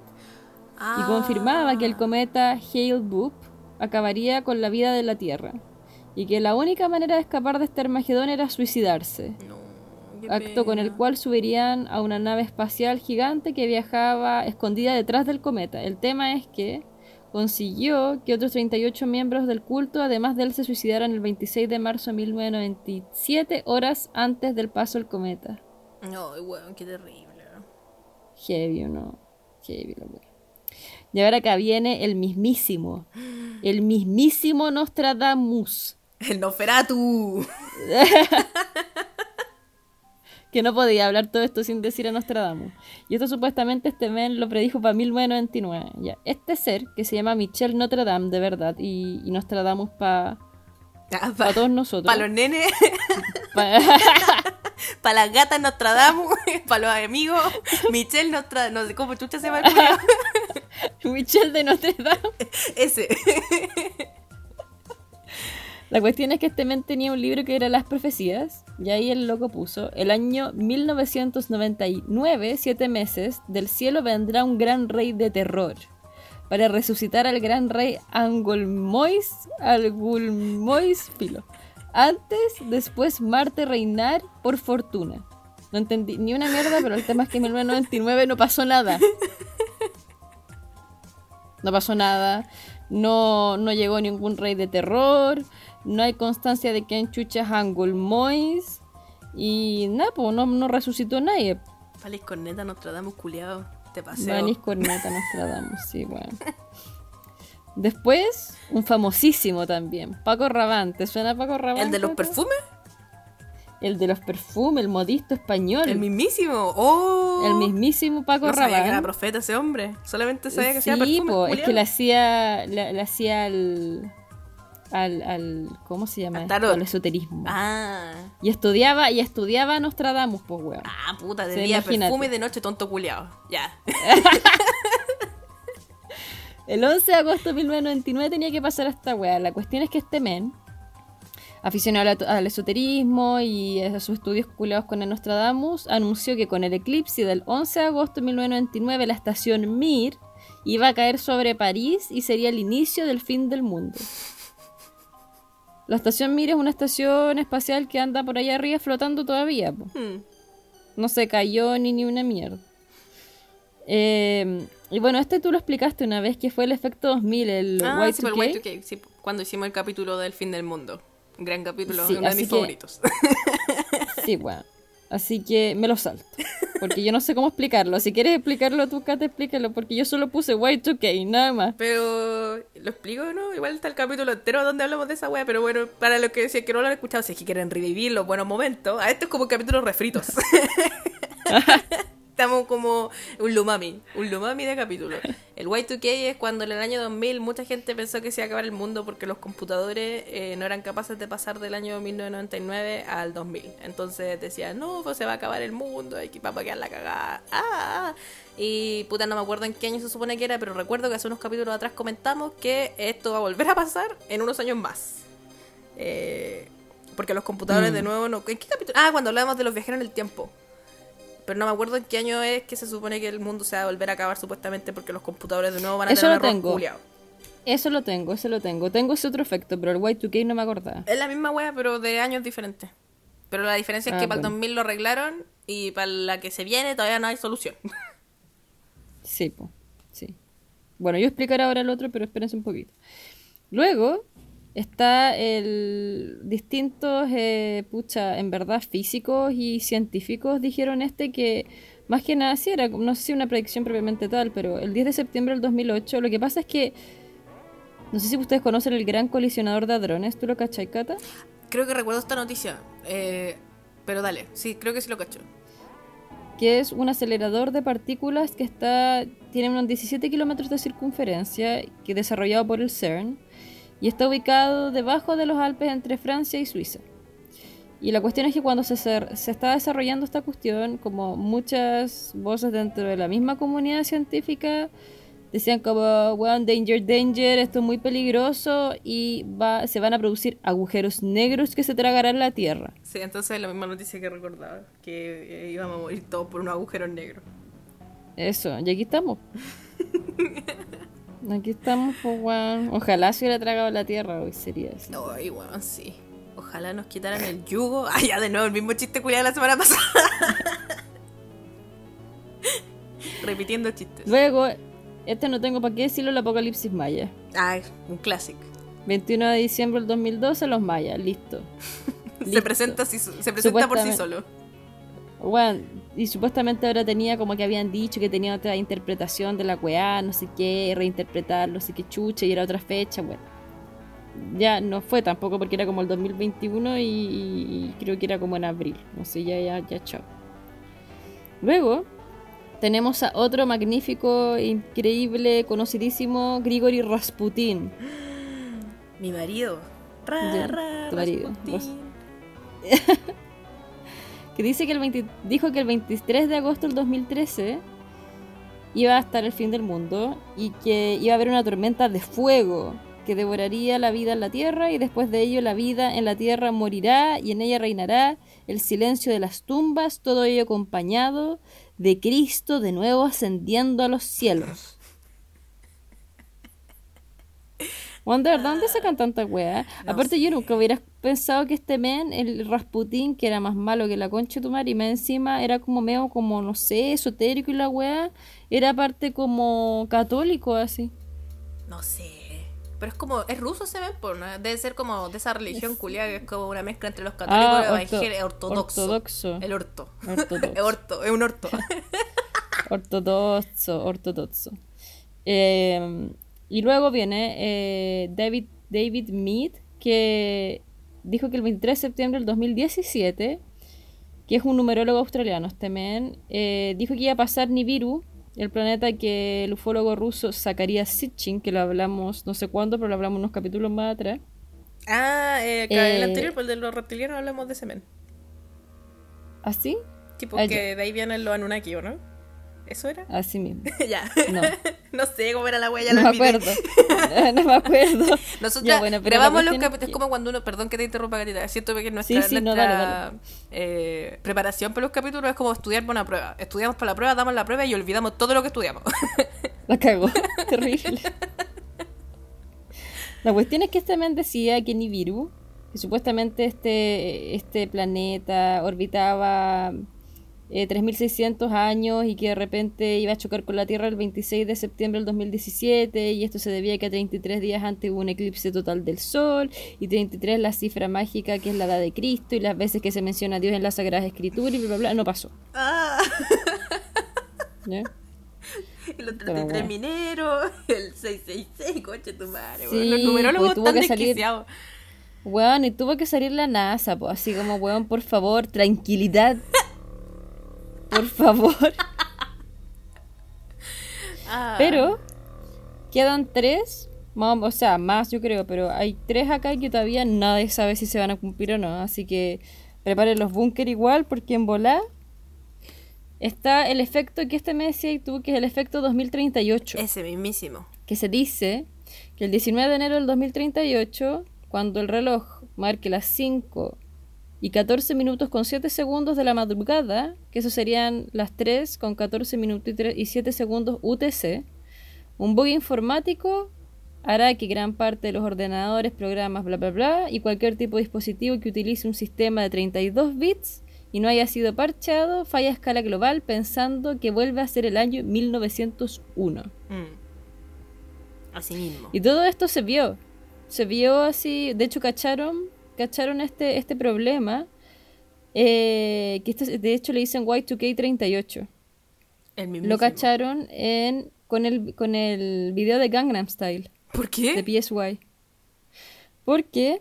Ah. confirmaba que el cometa Hale-Bopp acabaría con la vida de la Tierra. Y que la única manera de escapar de este Armagedón era suicidarse No, acto con el cual subirían a una nave espacial gigante que viajaba escondida detrás del cometa. El tema es que consiguió que otros 38 miembros del culto, además de él, se suicidaran el 26 de marzo de 1997, horas antes del paso del cometa. No, weón, qué terrible. Heavy, ¿o ¿no? Heavy, la wea. Y ahora acá viene el mismísimo, el mismísimo Nostradamus. El Noferatu. que no podía hablar todo esto sin decir a Nostradamus. Y esto supuestamente este men lo predijo para 1999. Ya. Este ser, que se llama Michel Notre Dame, de verdad, y, y Nostradamus para Para todos nosotros. los nenes, pa- para las gatas Nostradamus, para los amigos, Michelle Nostradamus, no sé cómo chucha se llama el? Michel de Notre Dame. Ese. La cuestión es que este men tenía un libro que era Las Profecías, y ahí el loco puso, el año 1999, siete meses, del cielo vendrá un gran rey de terror, para resucitar al gran rey Angulmois, Angulmois Filo. Antes, después Marte reinar por fortuna. No entendí ni una mierda, pero el tema es que en 1999 no pasó nada. No pasó nada. No, no llegó ningún rey de terror. No hay constancia de que en chuchas Angulmois. Y nada, pues no, no resucitó nadie. Vale, corneta Nostradamus culiado. Te paseo. Vanis Corneta Nostradamus, sí, bueno. Después, un famosísimo también, Paco Rabanne. ¿Te suena Paco Rabanne? ¿El de los perfumes? El de los perfumes, el modisto español. El mismísimo. ¡Oh! El mismísimo Paco no sabía que era profeta ese hombre. Solamente sabía que hacía Sí, perfumes. po, es que le hacía, le, le hacía al, al, al- ¿cómo se llama? Al esoterismo. Ah. Y estudiaba, y estudiaba Nostradamus, pues weón. Ah, puta, de día perfume y de noche tonto culiado. Ya. El 11 de agosto de 1999 tenía que pasar esta weá. La cuestión es que este men, aficionado al, al esoterismo y a sus estudios culados con el Nostradamus, anunció que con el eclipse del 11 de agosto de 1999 la estación Mir iba a caer sobre París y sería el inicio del fin del mundo. La estación Mir es una estación espacial que anda por allá arriba flotando todavía. Hmm. No se cayó ni ni una mierda. Eh, y bueno, este tú lo explicaste una vez que fue el efecto 2000, el Ah, Y2K. sí, por el Y2K, sí, cuando hicimos el capítulo del fin del mundo. Un gran capítulo, Sí, uno de mis que- favoritos. Sí, bueno. Así que me lo salto. Porque yo no sé cómo explicarlo. Si quieres explicarlo tú, Kate, explícalo. Porque yo solo puse Y2K, nada más. Pero, ¿lo explico no? Igual está el capítulo entero donde hablamos de esa wea. Pero bueno, para los que decían que no lo han escuchado, si es que quieren revivir los buenos momentos, a este es como un capítulo refritos. Estamos como un lumami, un lumami de capítulo. El Y2K es cuando en el año 2000 mucha gente pensó que se iba a acabar el mundo porque los computadores eh, no eran capaces de pasar del año 1999 al 2000. Entonces decían, no, pues se va a acabar el mundo, hay que vamos a quedar la cagada. Ah, ah. Y puta, no me acuerdo en qué año se supone que era, pero recuerdo que hace unos capítulos atrás comentamos que esto va a volver a pasar en unos años más. Eh, porque los computadores Mm. de nuevo no... ¿En qué capítulo? Ah, cuando hablábamos de los viajeros en el tiempo. Pero no me acuerdo en qué año es que se supone que el mundo se va a volver a acabar supuestamente porque los computadores de nuevo van a Eso tener lo tengo. culiao. Eso lo tengo, eso lo tengo. Tengo ese otro efecto, pero el Y2K no me acordaba. Es la misma wea, pero de años diferentes. Pero la diferencia es Ah, que para el bueno. 2000 lo arreglaron y para la que se viene todavía no hay solución. Sí, po, sí. Bueno, yo explicaré ahora el otro, pero espérense un poquito. Luego está el distintos, eh, pucha, en verdad físicos y científicos dijeron este que más que nada sí era, no sé si una predicción propiamente tal, pero el 10 de septiembre del 2008, lo que pasa es que, no sé si ustedes conocen el gran colisionador de hadrones, ¿tú lo cachai, Cata? Creo que recuerdo esta noticia. eh, pero dale, sí, creo que sí lo cacho. que es un acelerador de partículas que está tiene unos 17 kilómetros de circunferencia, que es desarrollado por el CERN, y está ubicado debajo de los Alpes entre Francia y Suiza. Y la cuestión es que cuando se, se está desarrollando esta cuestión, como muchas voces dentro de la misma comunidad científica decían como, weón, danger, danger, esto es muy peligroso y va, se van a producir agujeros negros que se tragarán la Tierra. Sí, entonces es la misma noticia que recordaba, que eh, íbamos a morir todos por unos agujeros negros. Eso, y aquí estamos. Aquí estamos, pues, weón. Ojalá se hubiera tragado la tierra hoy, sería así. Ay, weón, sí. Ojalá nos quitaran el yugo. Ah, ya de nuevo, el mismo chiste culiado de la semana pasada. Repitiendo chistes. Luego, este no tengo para qué decirlo, el apocalipsis maya. Ay, un clásico. 21 de diciembre del 2012, los mayas, listo. Se Listo. presenta, así- se presenta por sí solo. Bueno, y supuestamente ahora tenía como que habían dicho que tenía otra interpretación de la weá, no sé qué, reinterpretar, no sé qué chucha, y era otra fecha, bueno. Ya no fue tampoco porque era como el 2021 y, y- creo que era como en abril. No sé, ya, ya, ya, chao. Luego tenemos a otro magnífico, increíble, conocidísimo Grigori Rasputin. Mi marido. Ra, Ya, ra, tu marido. Rasputín. que dice que el 20 dijo que el 23 de agosto del 2013 iba a estar el fin del mundo y que iba a haber una tormenta de fuego que devoraría la vida en la tierra y después de ello la vida en la tierra morirá y en ella reinará el silencio de las tumbas, todo ello acompañado de Cristo de nuevo ascendiendo a los cielos. Wonder, ¿dónde sacan tanta weá? No Aparte, yo nunca hubiera pensado que este men, el Rasputín, que era más malo que la concha de tu madre, y más encima era como medio, como, no sé, esotérico y la weá, era parte como católico así. No sé. Pero es como, es ruso se ve, por ¿no? debe ser como de esa religión culiada que es como una mezcla entre los católicos y Ah, los orto- ortodoxo. ortodoxo. El orto. Ortodoxo. es orto, es un orto. Ortodoxo, ortodoxo. Eh, y luego viene eh, David, David Mead, que dijo que el 23 de septiembre del 2017, que es un numerólogo australiano, este men, eh, dijo que iba a pasar Nibiru, el planeta que el ufólogo ruso Zakaria Sitchin, que lo hablamos no sé cuándo, pero lo hablamos unos capítulos más atrás. ah, eh, el Eh, anterior, el de los reptilianos, hablamos de ese men. ¿Así? Tipo Ah, que de ahí vienen los Anunnaki, ¿o no? ¿Eso era? Así mismo. ya. No. no sé cómo era la huella, No la me acuerdo. no me acuerdo. Nosotros Ya, bueno, grabamos los es capítulos, que- es como cuando uno, perdón que te interrumpa, Gatita, siento que nuestra, Sí, sí, no, nuestra, dale, eh, preparación para los capítulos es como estudiar para una prueba. Estudiamos para la prueba, damos la prueba y olvidamos todo lo que estudiamos. La cagó. Terrible. La cuestión es que este men decía que Nibiru, que supuestamente este, este planeta orbitaba eh, 3.600 años y que de repente iba a chocar con la Tierra el 26 de septiembre del 2017 y esto se debía a que 33 días antes hubo un eclipse total del Sol y 33 la cifra mágica que es la edad de Cristo y las veces que se menciona a Dios en la Sagrada Escritura y bla bla bla, no pasó. Ah. ¿ya? Y los Pero 33 bueno. mineros, el 666, coche tu madre. Sí, los numerólogos pues están salir-. Weón, y tuvo que salir la NASA, pues así como, weón, por favor, tranquilidad. Por favor. Ah. Pero quedan tres, más- o sea, más yo creo, pero hay tres acá que todavía nadie sabe si se van a cumplir o no. Así que preparen los búnker igual, porque en volá está el efecto que este me decía tú, que es el efecto 2038. Ese mismísimo. que se dice que el 19 de enero del 2038, cuando el reloj marque las 5 y 14 minutos con 7 segundos de la madrugada, que eso serían las 3 con 14 minutos y, tre- y 7 segundos UTC, un bug informático hará que gran parte de los ordenadores, programas, bla, bla, bla, y cualquier tipo de dispositivo que utilice un sistema de 32 bits y no haya sido parchado, falla a escala global pensando que vuelve a ser el año 1901. Mm. Así mismo. Y todo esto se vio. Se vio así. De hecho, cacharon, cacharon este, este problema. eh, que esto, de hecho le dicen Y2K38. El mismísimo. Lo cacharon en, con, el, con el video de Gangnam Style ¿Por de qué? PSY. Porque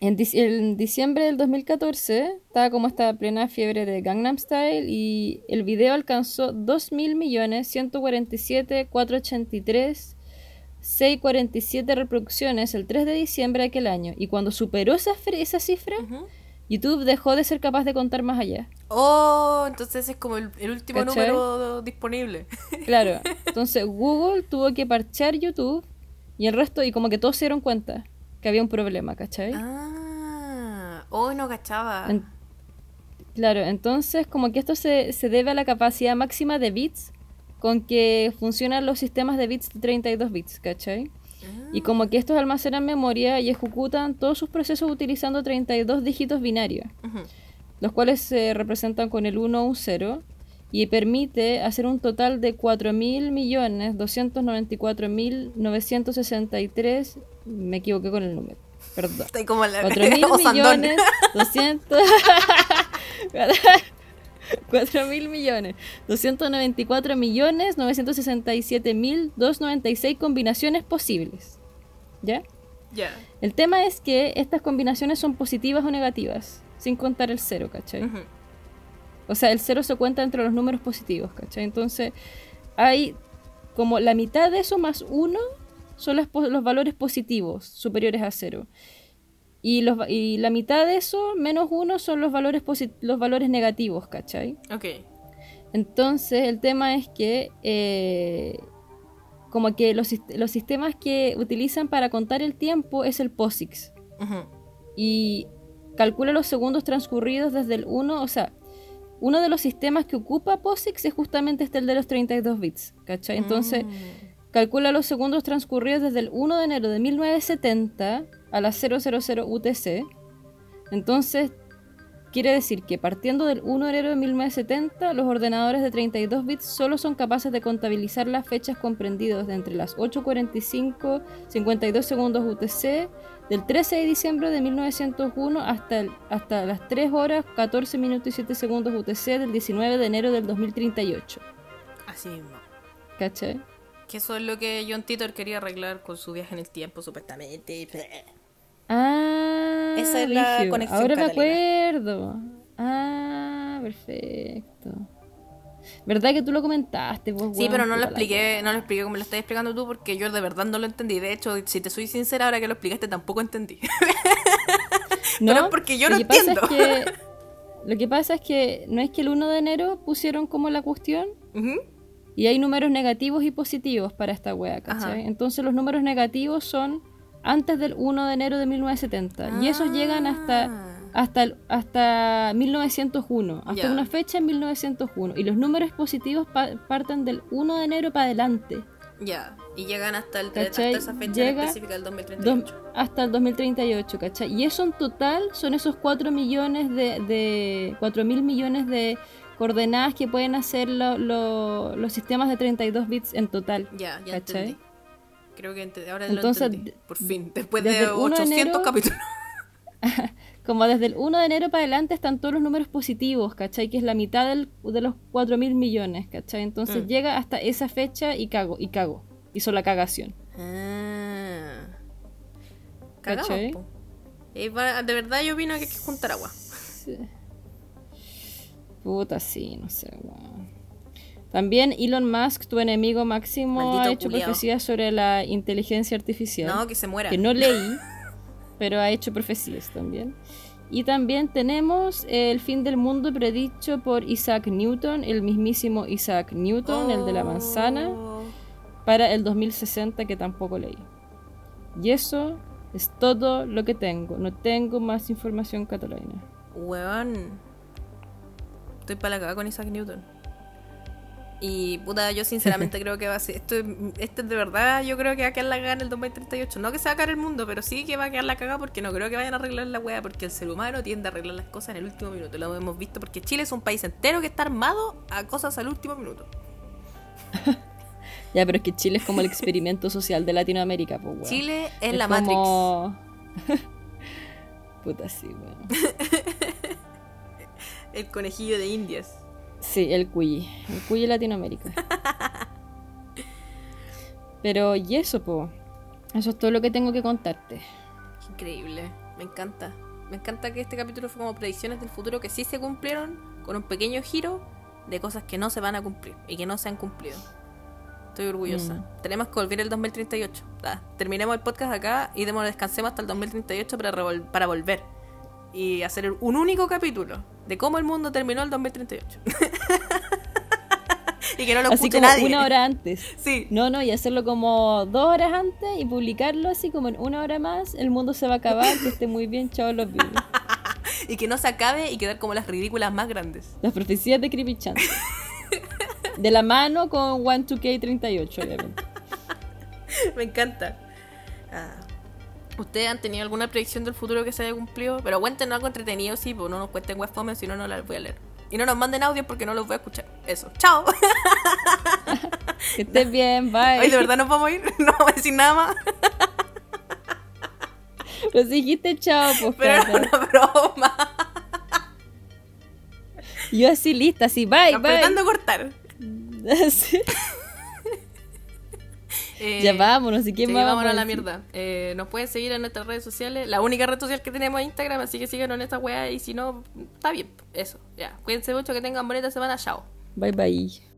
en, en diciembre del 2014 estaba como esta plena fiebre de Gangnam Style y el video alcanzó 2.147.483 647 reproducciones el 3 de diciembre de aquel año. Y cuando superó esa, esa cifra. YouTube dejó de ser capaz de contar más allá. Oh, entonces es como el, el último ¿Cachai? número disponible. Claro. Entonces Google tuvo que parchar YouTube y el resto, y como que todos se dieron cuenta que había un problema, ¿cachai? Ah, oh, no cachaba. En- claro, entonces como que esto se, se debe a la capacidad máxima de bits con que funcionan los sistemas de bits de 32 bits, ¿cachai? Y como que estos almacenan memoria y ejecutan todos sus procesos utilizando 32 dígitos binarios, Ujú. los cuales se representan con el 1 o un 0, y permite hacer un total de 4.294.963, me equivoqué con el número, perdón. Estoy como la 4 mil Osandón. millones 200 4 mil millones 294 millones 967 mil 296 combinaciones posibles ¿ya? Ya. el tema es que estas combinaciones son positivas o negativas sin contar el cero ¿cachai? O sea, el cero se cuenta entre los números positivos, ¿cachai? Entonces, hay como la mitad de eso más uno son los, los valores positivos superiores a cero. Y, los, y la mitad de eso menos uno son los valores, los valores negativos, ¿cachai? Ok. Entonces, el tema es que eh, como que los, los sistemas que utilizan para contar el tiempo es el POSIX y calcula los segundos transcurridos desde el 1, o sea, uno de los sistemas que ocupa POSIX es justamente este el de los 32 bits, ¿cachai? Entonces, Mm. calcula los segundos transcurridos desde el 1 de enero de 1970 a las 000 UTC. Entonces, quiere decir que partiendo del 1 de enero de 1970, los ordenadores de 32 bits solo son capaces de contabilizar las fechas comprendidas de entre las 8.45, 52 segundos UTC, del 13 de diciembre de 1901 hasta, el- hasta las 3 horas, 14 minutos y 7 segundos UTC del 19 de enero del 2038. Así mismo. ¿Cachai? Que eso es lo que John Titor quería arreglar con su viaje en el tiempo, supuestamente. Ah, Esa es la conexión, Ahora me acuerdo. Ah, perfecto. ¿Verdad que tú lo comentaste? pues, Sí, pero no lo expliqué, no lo expliqué como lo estás explicando tú porque yo de verdad no lo entendí. De hecho, si te soy sincera, ahora que lo explicaste tampoco entendí. No, Pero es porque yo lo no entiendo. es que- lo que pasa es que no es que el 1 de enero pusieron como la cuestión y hay números negativos y positivos para esta wea, ¿cachai? Ajá. Entonces los números negativos son antes del 1 de enero de 1970 y esos llegan hasta Ah. hasta el- hasta 1901, hasta Ya. una fecha en 1901 y los números positivos pa- parten del 1 de enero para adelante. Ya. Y llegan hasta, el, hasta esa fecha Llega específica del Dos- 2038. hasta el 2038, ¿cachai? Y eso en total son esos 4 millones de, de 4 mil millones de coordenadas que pueden hacer lo- lo- los sistemas de 32 bits en total. Ya, ya ¿Cachai? entendí. Creo que ahora Entonces, lo entendí. Por fin, después de el 1 de 800 enero- capítulos. Como desde el 1 de enero para adelante están todos los números positivos, ¿cachai? Que es la mitad del- de los 4 mil millones, ¿cachai? Entonces Mm. llega hasta esa fecha y cago, y cago. Hizo la cagación. Ah. Cagamos, ¿Cachai? po. Eh, de verdad yo opino que hay que juntar agua. Sí. Puta, sí, no sé, weón. También Elon Musk, tu enemigo máximo, Maldito ha hecho culiao. profecías sobre la inteligencia artificial. No, que se muera. que no leí, pero ha hecho profecías también. Y también tenemos el fin del mundo predicho por Isaac Newton, el mismísimo Isaac Newton, el de la manzana, Oh. para el 2060 que tampoco leí. Y eso es todo lo que tengo. No tengo más información catalana. Weón. Estoy para la cagada con Isaac Newton. Y puta, yo sinceramente creo que va a ser. Esto, es- este de verdad, yo creo que va a quedar la cagada en el 2038. No que se va a caer el mundo, pero sí que va a quedar la cagada porque no creo que vayan a arreglar la wea. Porque el ser humano tiende a arreglar las cosas en el último minuto. Lo hemos visto porque Chile es un país entero que está armado a cosas al último minuto. Ya, pero es que Chile es como el experimento social de Latinoamérica, pues, weón. Chile es, Es la como- Puta, sí, weón. Matrix. El conejillo de Indias. Sí, el cuyi. El cuyi Latinoamérica. Pero, y eso, po. Eso es todo lo que tengo que contarte. Increíble, me encanta. Me encanta que este capítulo fue como predicciones del futuro que sí se cumplieron con un pequeño giro de cosas que no se van a cumplir y que no se han cumplido. Estoy orgullosa. Mm. Tenemos que volver el 2038. Ya, terminemos el podcast acá y demos descansemos hasta el 2038 para, para volver y hacer un único capítulo de cómo el mundo terminó el 2038. y que no lo así escuche como nadie. una hora antes. Sí. No, no, y hacerlo como dos horas antes y publicarlo así como en una hora más. El mundo se va a acabar, que esté muy bien, chao los vivos. Y que no se acabe y quedar como las ridículas más grandes. Las profecías de Creepy Chance. De la mano con 1-2K38, obviamente. Me encanta. Ah. ¿Ustedes han tenido alguna predicción del futuro que se haya cumplido? Pero cuéntenos algo entretenido, sí, pues no nos cuenten webfome, si no, no las voy a leer. Y no nos manden audio porque no los voy a escuchar. Eso. ¡Chao! Que estés bien, bye. Ay, de verdad nos vamos a ir. No vamos a decir nada más. Si dijiste chao, pues. Pero era una broma. Yo así lista, así, bye, Apretando cortar. bye. Sí. Eh, Ya vámonos, ¿y Sí, quién más vámonos a la decir? mierda. Eh, nos pueden seguir en nuestras redes sociales. La única red social que tenemos es Instagram, así que síganos en esta weá. Y si no, está bien. Eso, ya. Cuídense mucho, que tengan bonita semana. Chao. Bye, bye.